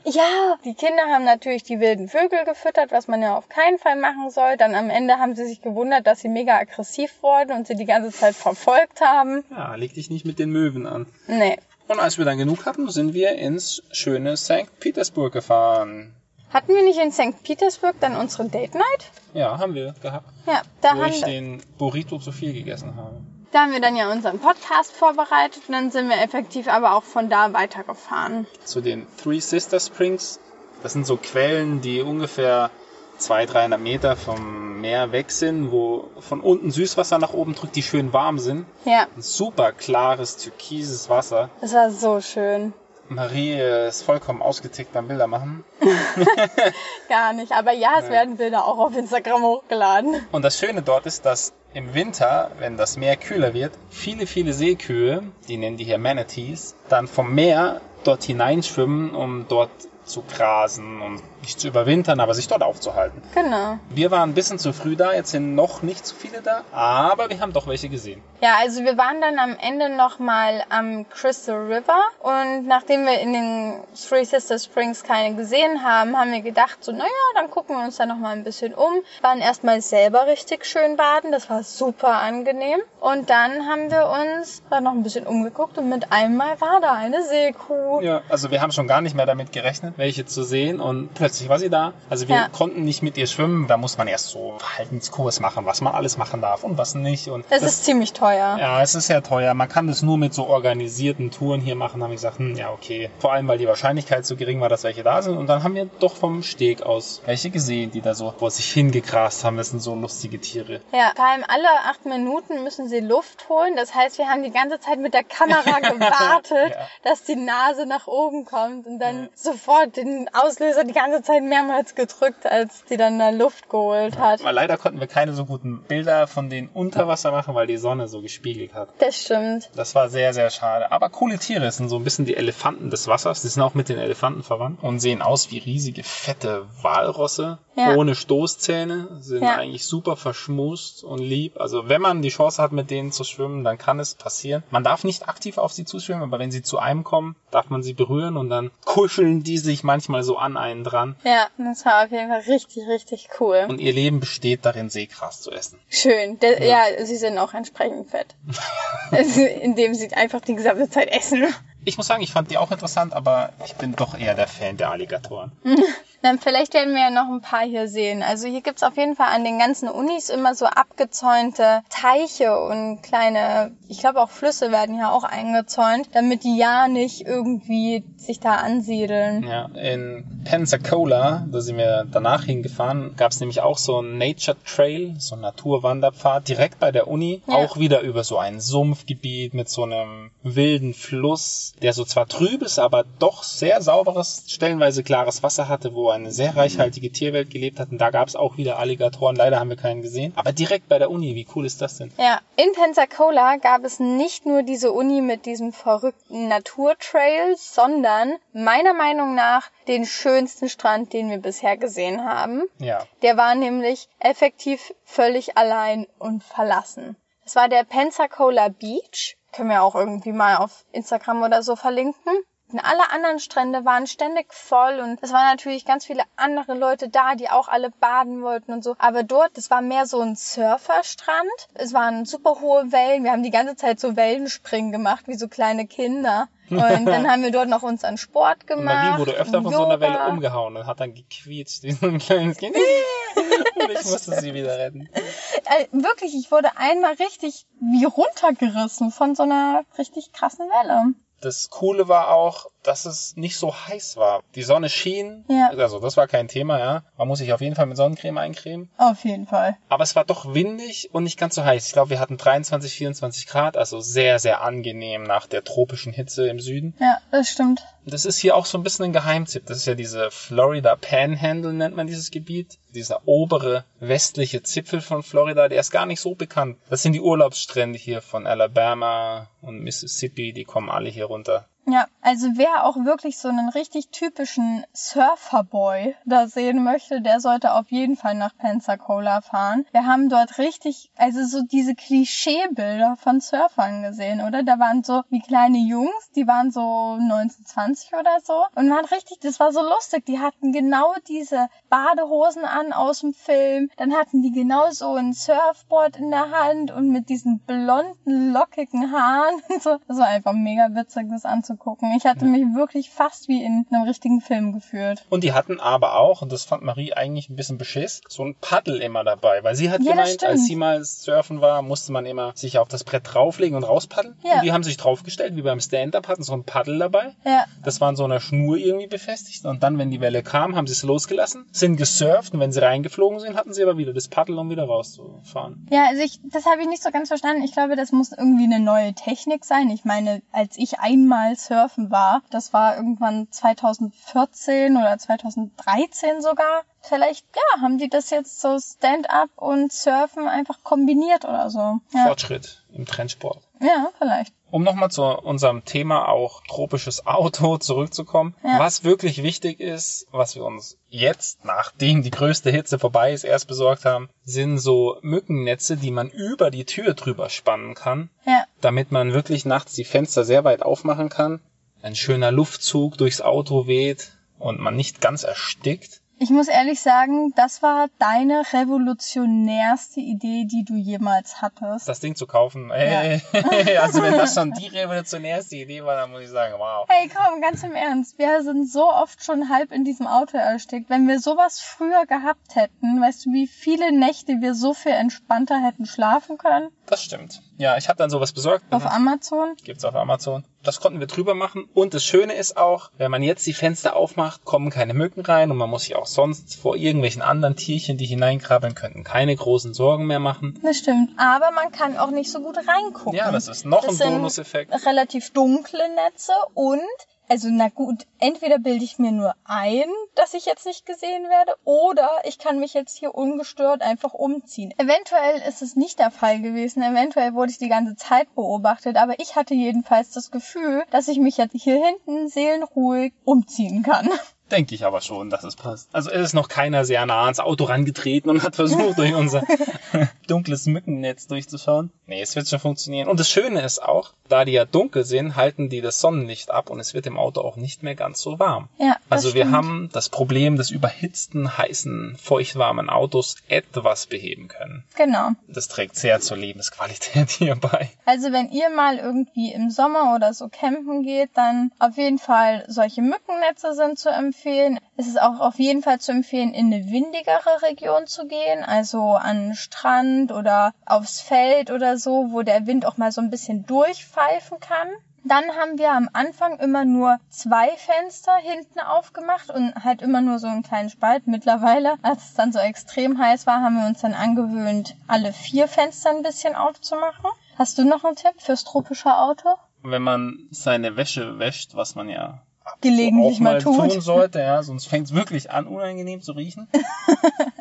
Ja, die Kinder haben natürlich die wilden Vögel gefüttert, was man ja auf keinen Fall machen soll. Dann am Ende haben sie sich gewundert, dass sie mega aggressiv wurden und sie die ganze Zeit verfolgt haben.
Ja, leg dich nicht mit den Möwen an.
Nee.
Und als wir dann genug hatten, sind wir ins schöne St. Petersburg gefahren.
Hatten wir nicht in St. Petersburg dann unsere Date Night?
Ja, haben wir gehabt.
Ja, da
wo
haben,
ich den Burrito zu viel gegessen habe.
da haben wir dann ja unseren Podcast vorbereitet und dann sind wir effektiv aber auch von da weitergefahren.
Zu den Three Sister Springs. Das sind so Quellen, die ungefähr 200, 300 Meter vom Meer weg sind, wo von unten Süßwasser nach oben drückt, die schön warm sind.
Ja,
Ein super klares, türkises Wasser.
das war so schön.
Marie äh, ist vollkommen ausgetickt beim Bilder machen.
Gar nicht. Aber ja, es werden Bilder auch auf Instagram hochgeladen.
Und das Schöne dort ist, dass im Winter, wenn das Meer kühler wird, viele, viele Seekühe, die nennen die hier Manatees, dann vom Meer dort hineinschwimmen, um dort zu grasen und nicht zu überwintern, aber sich dort aufzuhalten.
Genau.
Wir waren ein bisschen zu früh da, jetzt sind noch nicht so viele da, aber wir haben doch welche gesehen.
Ja, also wir waren dann am Ende nochmal am Crystal River und nachdem wir in den Three Sister Springs keine gesehen haben, haben wir gedacht, so, naja, dann gucken wir uns da nochmal ein bisschen um. Waren erstmal selber richtig schön baden, das war super angenehm. Und dann haben wir uns da noch ein bisschen umgeguckt und mit einmal war da eine Seekuh.
Ja, also wir haben schon gar nicht mehr damit gerechnet, welche zu sehen und plötzlich war sie da. Also wir
Ja.
konnten nicht mit ihr schwimmen, da muss man erst so Verhaltenskurs machen, was man alles machen darf und was nicht. Und
Das ist ziemlich teuer.
Ja, es ist sehr teuer. Man kann das nur mit so organisierten Touren hier machen. Haben wir gesagt, hm, ja, okay. Vor allem, weil die Wahrscheinlichkeit so gering war, dass welche da sind. Und dann haben wir doch vom Steg aus welche gesehen, die da so vor sich hingegrast haben. Das sind so lustige Tiere.
Ja, vor allem alle acht Minuten müssen sie Luft holen. Das heißt, wir haben die ganze Zeit mit der Kamera gewartet,
Ja.
dass die Nase nach oben kommt und dann sofort den Auslöser die ganze Zeit mehrmals gedrückt, als die dann da Luft geholt hat.
Aber leider konnten wir keine so guten Bilder von denen unter Wasser machen, weil die Sonne so gespiegelt hat.
Das stimmt.
Das war sehr, sehr schade. Aber coole Tiere. Sind so ein bisschen die Elefanten des Wassers. Die sind auch mit den Elefanten verwandt und sehen aus wie riesige, fette Walrosse.
Ja.
Ohne Stoßzähne. Sind
Ja.
eigentlich super verschmust und lieb. Also wenn man die Chance hat, mit denen zu schwimmen, dann kann es passieren. Man darf nicht aktiv auf sie zuschwimmen, aber wenn sie zu einem kommen, darf man sie berühren und dann kuscheln die sich manchmal so an einen dran.
Ja, das war auf jeden Fall richtig, richtig cool.
Und ihr Leben besteht darin, Seegras zu essen.
Schön. De ja. sie sind auch entsprechend fett. Also, indem sie einfach die gesamte Zeit essen.
Ich muss sagen, ich fand die auch interessant, aber ich bin doch eher der Fan der Alligatoren.
Dann vielleicht werden wir ja noch ein paar hier sehen. Also hier gibt's auf jeden Fall an den ganzen Unis immer so abgezäunte Teiche und kleine, ich glaube auch Flüsse werden ja auch eingezäunt, damit die ja nicht irgendwie sich da ansiedeln.
Ja, in Pensacola, da sind wir danach hingefahren, gab es nämlich auch so einen Nature Trail, so einen Naturwanderpfad direkt bei der Uni,
Ja.
auch wieder über so ein Sumpfgebiet mit so einem wilden Fluss, der so zwar trüb ist, aber doch sehr sauberes, stellenweise klares Wasser hatte, wo eine sehr reichhaltige Tierwelt gelebt hat. Und da gab es auch wieder Alligatoren, leider haben wir keinen gesehen. Aber direkt bei der Uni, wie cool ist das denn?
Ja, in Pensacola gab es nicht nur diese Uni mit diesem verrückten Naturtrail, sondern meiner Meinung nach den schönsten Strand, den wir bisher gesehen haben.
Ja,
Der war nämlich effektiv völlig allein und verlassen. Es war der Pensacola Beach. Können wir auch irgendwie mal auf Instagram oder so verlinken. Und alle anderen Strände waren ständig voll und es waren natürlich ganz viele andere Leute da, die auch alle baden wollten und so. Aber dort, das war mehr so ein Surferstrand. Es waren super hohe Wellen. Wir haben die ganze Zeit so Wellenspringen gemacht, wie so kleine Kinder. Und dann haben wir dort noch unseren Sport
und
gemacht.
Marie wurde öfter von so einer Welle
Yoga.
umgehauen und hat dann gequietscht wie so ein kleines Kind. ich musste sie wieder retten.
äh, wirklich, ich wurde einmal richtig wie runtergerissen von so einer richtig krassen Welle.
Das Coole war auch, dass es nicht so heiß war. Die Sonne schien,
Ja.
also das war kein Thema, ja. Man muss sich auf jeden Fall mit Sonnencreme eincremen.
Auf jeden Fall.
Aber es war doch windig und nicht ganz so heiß. Ich glaube, wir hatten 23, 24 Grad, also sehr, sehr angenehm nach der tropischen Hitze im Süden.
Ja, das stimmt.
Das ist hier auch so ein bisschen ein Geheimtipp. Das ist ja diese Florida Panhandle, nennt man dieses Gebiet. Dieser obere westliche Zipfel von Florida, der ist gar nicht so bekannt. Das sind die Urlaubsstrände hier von Alabama und Mississippi, die kommen alle hier runter.
Ja, also wer auch wirklich so einen richtig typischen Surferboy da sehen möchte, der sollte auf jeden Fall nach Pensacola fahren. Wir haben dort richtig, also so diese Klischeebilder von Surfern gesehen, oder? Da waren so wie kleine Jungs, die waren so 1920 oder so und waren richtig, das war so lustig. Die hatten genau diese Badehosen an aus dem Film, dann hatten die genau so ein Surfboard in der Hand und mit diesen blonden, lockigen Haaren. So, das war einfach mega witzig, das anzugucken. Ich hatte mich wirklich fast wie in einem richtigen Film gefühlt.
Und die hatten aber auch, und das fand Marie eigentlich ein bisschen beschiss, so ein Paddel immer dabei. Weil sie hat
Ja,
gemeint, als sie mal surfen war, musste man immer sich auf das Brett drauflegen und rauspaddeln.
Ja.
Und die haben sich draufgestellt, wie beim Stand-Up, hatten so ein Paddel dabei.
Ja,
Das war an so einer Schnur irgendwie befestigt. Und dann, wenn die Welle kam, haben sie es losgelassen, sind gesurft. Und wenn sie reingeflogen sind, hatten sie aber wieder das Paddel, um wieder rauszufahren.
Ja, also ich, das habe ich nicht so ganz verstanden. Ich glaube, das muss irgendwie eine neue Technik sein. Ich meine, als ich einmal surfen war, das war irgendwann 2014 oder 2013 sogar. Vielleicht, ja, haben die das jetzt so Stand-up und Surfen einfach kombiniert oder so. Ja,
Fortschritt im Trendsport.
ja vielleicht.
Um nochmal zu unserem Thema auch tropisches Auto zurückzukommen.
Ja.
Was wirklich wichtig ist, was wir uns jetzt, nachdem die größte Hitze vorbei ist, erst besorgt haben, sind so Mückennetze, die man über die Tür drüber spannen kann,
Ja,
damit man wirklich nachts die Fenster sehr weit aufmachen kann, ein schöner Luftzug durchs Auto weht und man nicht ganz erstickt.
Ich muss ehrlich sagen, das war deine revolutionärste Idee, die du jemals hattest.
Das Ding zu kaufen, ey, also wenn das schon die revolutionärste Idee war, dann muss ich sagen, wow.
Hey, komm, ganz im Ernst. Wir sind so oft schon halb in diesem Auto erstickt. Wenn wir sowas früher gehabt hätten, weißt du, wie viele Nächte wir so viel entspannter hätten schlafen können?
Das stimmt. Ja, ich habe dann sowas besorgt.
Auf Amazon?
Gibt's auf Amazon. Das konnten wir drüber machen. Und das Schöne ist auch, wenn man jetzt die Fenster aufmacht, kommen keine Mücken rein und man muss sich auch sonst vor irgendwelchen anderen Tierchen, die hineinkrabbeln könnten, keine großen Sorgen mehr machen.
Das stimmt. Aber man kann auch nicht so gut reingucken.
Ja, das ist noch
Das
ein Bonuseffekt.
Relativ dunkle Netze und also na gut, entweder bilde ich mir nur ein, dass ich jetzt nicht gesehen werde, oder ich kann mich jetzt hier ungestört einfach umziehen. Eventuell ist es nicht der Fall gewesen, eventuell wurde ich die ganze Zeit beobachtet, aber ich hatte jedenfalls das Gefühl, dass ich mich jetzt hier hinten seelenruhig umziehen kann.
Denke ich aber schon, dass es passt. Also es ist noch keiner sehr nah ans Auto rangetreten und hat versucht, durch unser dunkles Mückennetz durchzuschauen. Nee, es wird schon funktionieren. Und das Schöne ist auch, da die ja dunkel sind, halten die das Sonnenlicht ab und es wird im Auto auch nicht mehr ganz so warm.
Ja, das
Also wir
stimmt.
haben das Problem des überhitzten, heißen, feuchtwarmen Autos etwas beheben können.
Genau.
Das trägt sehr zur Lebensqualität hier bei.
Also wenn ihr mal irgendwie im Sommer oder so campen geht, dann auf jeden Fall solche Mückennetze sind zu empfehlen. Es ist auch auf jeden Fall zu empfehlen, in eine windigere Region zu gehen, also an Strand oder aufs Feld oder so, wo der Wind auch mal so ein bisschen durchpfeifen kann. Dann haben wir am Anfang immer nur zwei Fenster hinten aufgemacht und halt immer nur so einen kleinen Spalt. Mittlerweile, als es dann so extrem heiß war, haben wir uns dann angewöhnt, alle vier Fenster ein bisschen aufzumachen. Hast du noch einen Tipp fürs tropische Auto?
Wenn man seine Wäsche wäscht, was man ja
Gelegentlich mal
mal
tut.
tun sollte, ja, sonst fängt es wirklich an, unangenehm zu riechen.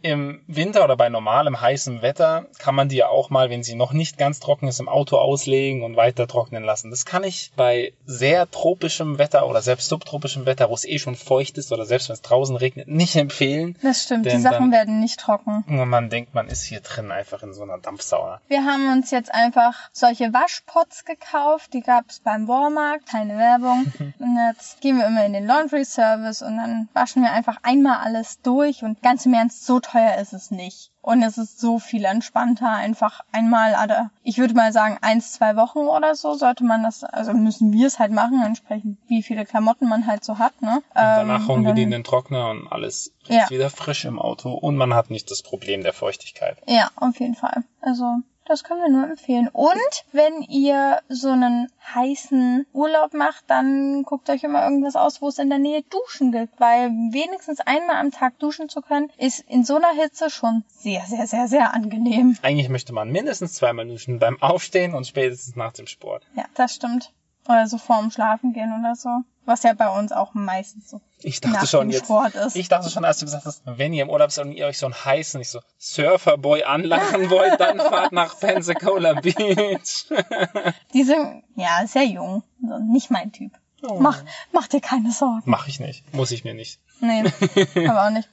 Im Winter oder bei normalem heißem Wetter kann man die ja auch mal, wenn sie noch nicht ganz trocken ist, im Auto auslegen und weiter trocknen lassen. Das kann ich bei sehr tropischem Wetter oder selbst subtropischem Wetter, wo es eh schon feucht ist oder selbst wenn es draußen regnet, nicht empfehlen.
Das stimmt, die Sachen werden nicht trocken.
Und man denkt, man ist hier drin einfach in so einer Dampfsauna.
Wir haben uns jetzt einfach solche Waschpots gekauft, die gab es beim Walmart, keine Werbung. Und jetzt gehen wir immer in den Laundry Service und dann waschen wir einfach einmal alles durch und ganz im Ernst, so teuer ist es nicht. Und es ist so viel entspannter, einfach einmal alle, ich würde mal sagen, eins, zwei Wochen oder so sollte man das, also müssen wir es halt machen, entsprechend wie viele Klamotten man halt so hat, ne?
Und danach
Ähm,
hauen wir die in den Trockner und alles
Ja.
ist wieder frisch im Auto und man hat nicht das Problem der Feuchtigkeit.
Ja, auf jeden Fall. Also, das können wir nur empfehlen. Und wenn ihr so einen heißen Urlaub macht, dann guckt euch immer irgendwas aus, wo es in der Nähe Duschen gibt, weil wenigstens einmal am Tag duschen zu können, ist in so einer Hitze schon sehr, sehr, sehr, sehr angenehm.
Eigentlich möchte man mindestens zweimal duschen beim Aufstehen und spätestens nach dem Sport.
Ja, das stimmt. Oder so vorm Schlafen gehen oder so. Was ja bei uns auch meistens so
Ich dachte
nach
schon
dem
jetzt.
Sport ist.
Ich dachte schon, als du gesagt hast, wenn ihr im Urlaub seid und ihr euch so einen heißen, so Surferboy anlachen wollt, dann fahrt nach Pensacola Beach.
Die sind ja sehr jung. Also nicht mein Typ.
Oh.
Mach, mach dir keine Sorgen.
Mach ich nicht. Muss ich mir nicht.
Nee, aber auch nicht.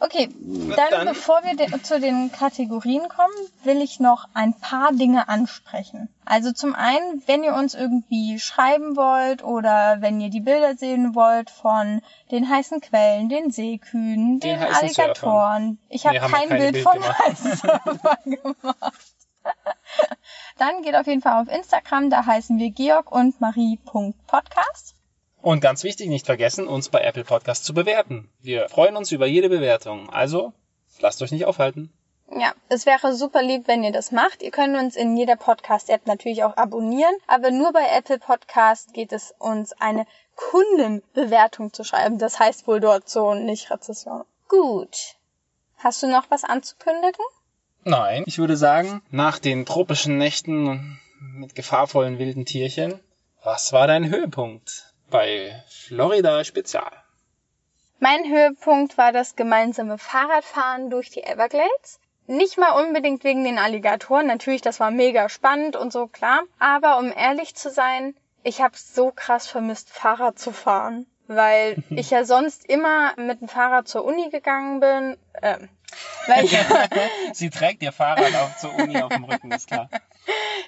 Okay, dann,
dann-
bevor wir de zu den Kategorien kommen, will ich noch ein paar Dinge ansprechen. Also zum einen, wenn ihr uns irgendwie schreiben wollt oder wenn ihr die Bilder sehen wollt von den heißen Quellen, den Seekühen, den,
Den
Alligatoren. Ich habe
Nee,
kein Bild
Bild
von heißen Surfern gemacht. Dann geht auf jeden Fall auf Instagram, da heißen wir georg und marie.podcast.
Und ganz wichtig, nicht vergessen, uns bei Apple Podcast zu bewerten. Wir freuen uns über jede Bewertung. Also, lasst euch nicht aufhalten.
Ja, es wäre super lieb, wenn ihr das macht. Ihr könnt uns in jeder Podcast-App natürlich auch abonnieren, aber nur bei Apple Podcast geht es uns eine Kundenbewertung zu schreiben. Das heißt wohl dort so, nicht Rezession. Gut. Hast du noch was anzukündigen?
Nein, ich würde sagen, nach den tropischen Nächten mit gefahrvollen wilden Tierchen, was war dein Höhepunkt bei Florida Spezial?
Mein Höhepunkt war das gemeinsame Fahrradfahren durch die Everglades. Nicht mal unbedingt wegen den Alligatoren. Natürlich, das war mega spannend und so, klar. Aber um ehrlich zu sein, ich habe so krass vermisst, Fahrrad zu fahren. Weil ich ja sonst immer mit dem Fahrrad zur Uni gegangen bin. Ähm, weil ich,
Sie trägt ihr Fahrrad auch zur Uni auf dem Rücken, ist klar.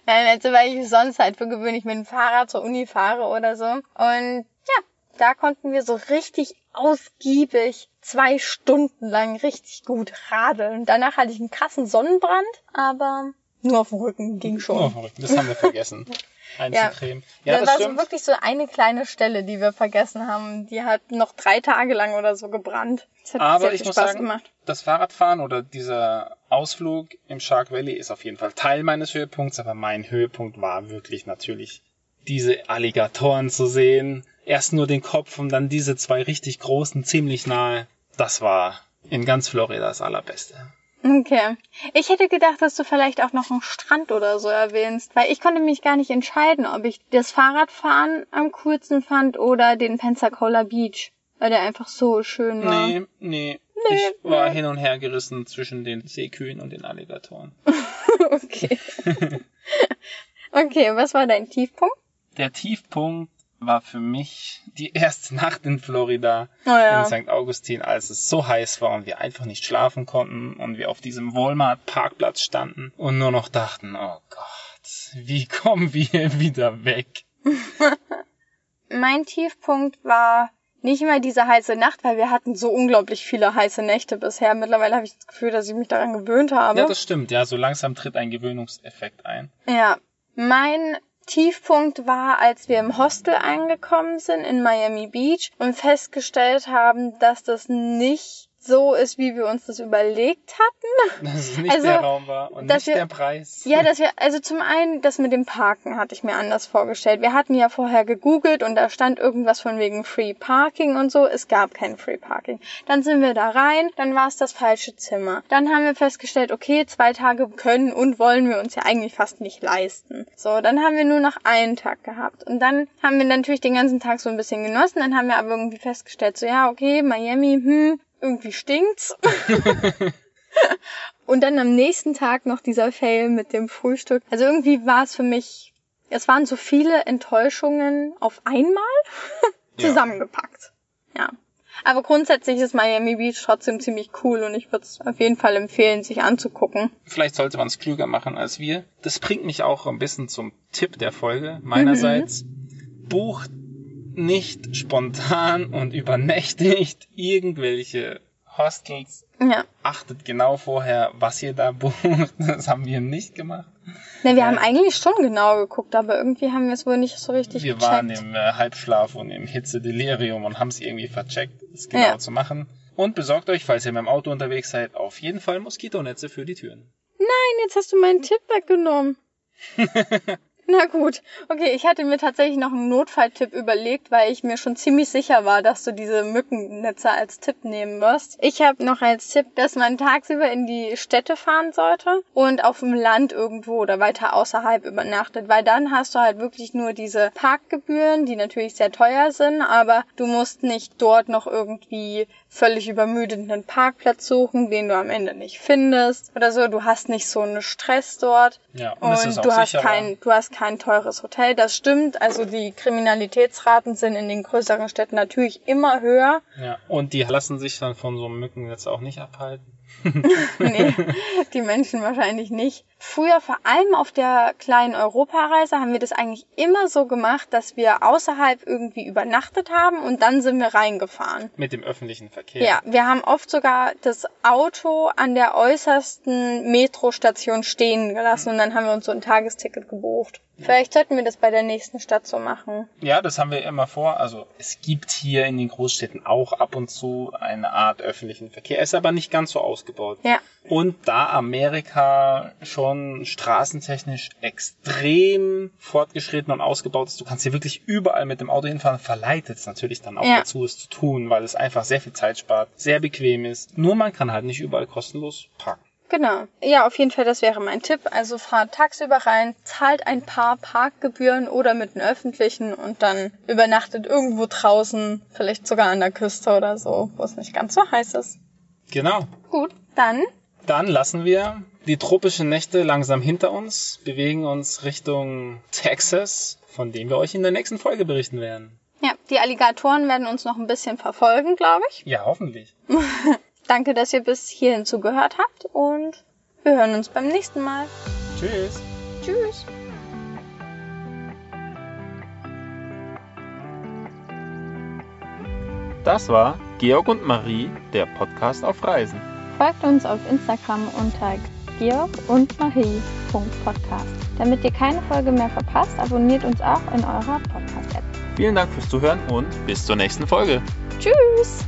Nein, also weil ich sonst halt für gewöhnlich mit dem Fahrrad zur Uni fahre oder so. Und ja, da konnten wir so richtig ausgiebig zwei Stunden lang richtig gut radeln. Danach hatte ich einen krassen Sonnenbrand, aber nur auf dem Rücken ging schon.
verrückt, das haben wir vergessen. Einzucremen. Ja,
das,
das
war so wirklich so eine kleine Stelle, die wir vergessen haben. Die hat noch drei Tage lang oder so gebrannt. Das hat
Aber
sehr
ich
viel
muss
Spaß
sagen,
gemacht.
das Fahrradfahren oder dieser Ausflug im Shark Valley ist auf jeden Fall Teil meines Höhepunkts, aber mein Höhepunkt war wirklich natürlich diese Alligatoren zu sehen. Erst nur den Kopf und dann diese zwei richtig großen, ziemlich nahe. Das war in ganz Florida das Allerbeste.
Okay. Ich hätte gedacht, dass du vielleicht auch noch einen Strand oder so erwähnst, weil ich konnte mich gar nicht entscheiden, ob ich das Fahrradfahren am coolsten fand oder den Pensacola Beach, weil der einfach so schön war.
Nee, nee. ich war hin und her gerissen zwischen den Seekühen und den Alligatoren.
okay. okay, was war dein Tiefpunkt?
Der Tiefpunkt war für mich die erste Nacht in Florida.
Oh ja.
in St. Augustin, als es so heiß war und wir einfach nicht schlafen konnten und wir auf diesem Walmart-Parkplatz standen und nur noch dachten, oh Gott, wie kommen wir wieder weg?
Mein Tiefpunkt war nicht mal diese heiße Nacht, weil wir hatten so unglaublich viele heiße Nächte bisher. Mittlerweile habe ich das Gefühl, dass ich mich daran gewöhnt habe.
Ja, das stimmt, ja, so langsam tritt ein Gewöhnungseffekt ein.
Ja, mein Tiefpunkt war, als wir im Hostel angekommen sind in Miami Beach und festgestellt haben, dass das nicht so ist, wie wir uns das überlegt hatten.
Dass es nicht
Also,
der Raum war und nicht
wir-
der Preis.
Ja, dass wir, also zum einen, das mit dem Parken hatte ich mir anders vorgestellt. Wir hatten ja vorher gegoogelt und da stand irgendwas von wegen Free Parking und so. Es gab kein Free Parking. Dann sind wir da rein, dann war es das falsche Zimmer. Dann haben wir festgestellt, okay, zwei Tage können und wollen wir uns ja eigentlich fast nicht leisten. So, dann haben wir nur noch einen Tag gehabt. Und dann haben wir natürlich den ganzen Tag so ein bisschen genossen. Dann haben wir aber irgendwie festgestellt, so ja, okay, Miami, hm, irgendwie stinkt's. Und dann am nächsten Tag noch dieser Fail mit dem Frühstück. Also irgendwie war es für mich, es waren so viele Enttäuschungen auf einmal
Ja.
zusammengepackt. Ja. Aber grundsätzlich ist Miami Beach trotzdem ziemlich cool und ich würde es auf jeden Fall empfehlen, sich anzugucken.
Vielleicht sollte man es klüger machen als wir. Das bringt mich auch ein bisschen zum Tipp der Folge meinerseits. Bucht nicht spontan und übernächtigt irgendwelche Hostels.
Ja.
Achtet genau vorher, was ihr da bucht. Das haben wir nicht gemacht.
Ne, wir
Ja.
haben eigentlich schon genau geguckt, aber irgendwie haben wir es wohl nicht so richtig
Wir
gecheckt.
waren im äh, Halbschlaf und im Hitzedelirium und haben es irgendwie vercheckt, es genau
Ja.
zu machen. Und besorgt euch, falls ihr mit dem Auto unterwegs seid, auf jeden Fall Moskitonetze für die Türen.
Nein, jetzt hast du meinen Tipp weggenommen. Na gut. Okay, ich hatte mir tatsächlich noch einen Notfalltipp überlegt, weil ich mir schon ziemlich sicher war, dass du diese Mückennetze als Tipp nehmen wirst. Ich habe noch als Tipp, dass man tagsüber in die Städte fahren sollte und auf dem Land irgendwo oder weiter außerhalb übernachtet, weil dann hast du halt wirklich nur diese Parkgebühren, die natürlich sehr teuer sind, aber du musst nicht dort noch irgendwie völlig übermüdenden Parkplatz suchen, den du am Ende nicht findest oder so. Du hast nicht so einen Stress dort.
Ja,
und,
auch
du hast
sicherer.
kein, du hast kein teures Hotel. Das stimmt. Also die Kriminalitätsraten sind in den größeren Städten natürlich immer höher.
Ja, und die lassen sich dann von so einem Mückennetz auch nicht abhalten.
nee, die Menschen wahrscheinlich nicht. Früher, vor allem auf der kleinen Europareise, haben wir das eigentlich immer so gemacht, dass wir außerhalb irgendwie übernachtet haben und dann sind wir reingefahren.
Mit dem öffentlichen Verkehr.
Ja, wir haben oft sogar das Auto an der äußersten Metrostation stehen gelassen und dann haben wir uns so ein Tagesticket gebucht. Vielleicht sollten wir das bei der nächsten Stadt so machen.
Ja, das haben wir immer vor. Also es gibt hier in den Großstädten auch ab und zu eine Art öffentlichen Verkehr, ist aber nicht ganz so ausgebaut.
Ja.
Und da Amerika schon straßentechnisch extrem fortgeschritten und ausgebaut ist, du kannst hier wirklich überall mit dem Auto hinfahren, verleitet es natürlich dann auch
Ja.
dazu, es zu tun, weil es einfach sehr viel Zeit spart, sehr bequem ist. Nur man kann halt nicht überall kostenlos parken.
Genau. Ja, auf jeden Fall, das wäre mein Tipp. Also fahrt tagsüber rein, zahlt ein paar Parkgebühren oder mit den öffentlichen und dann übernachtet irgendwo draußen, vielleicht sogar an der Küste oder so, wo es nicht ganz so heiß ist.
Genau.
Gut, dann
Dann lassen wir die tropischen Nächte langsam hinter uns, bewegen uns Richtung Texas, von dem wir euch in der nächsten Folge berichten werden.
Ja, die Alligatoren werden uns noch ein bisschen verfolgen, glaube ich.
Ja, hoffentlich.
Danke, dass ihr bis hierhin zugehört habt und wir hören uns beim nächsten Mal.
Tschüss.
Tschüss.
Das war Georg und Marie, der Podcast auf Reisen.
Folgt uns auf Instagram unter georg und marie.podcast. Damit ihr keine Folge mehr verpasst, abonniert uns auch in eurer Podcast-App.
Vielen Dank fürs Zuhören und bis zur nächsten Folge.
Tschüss.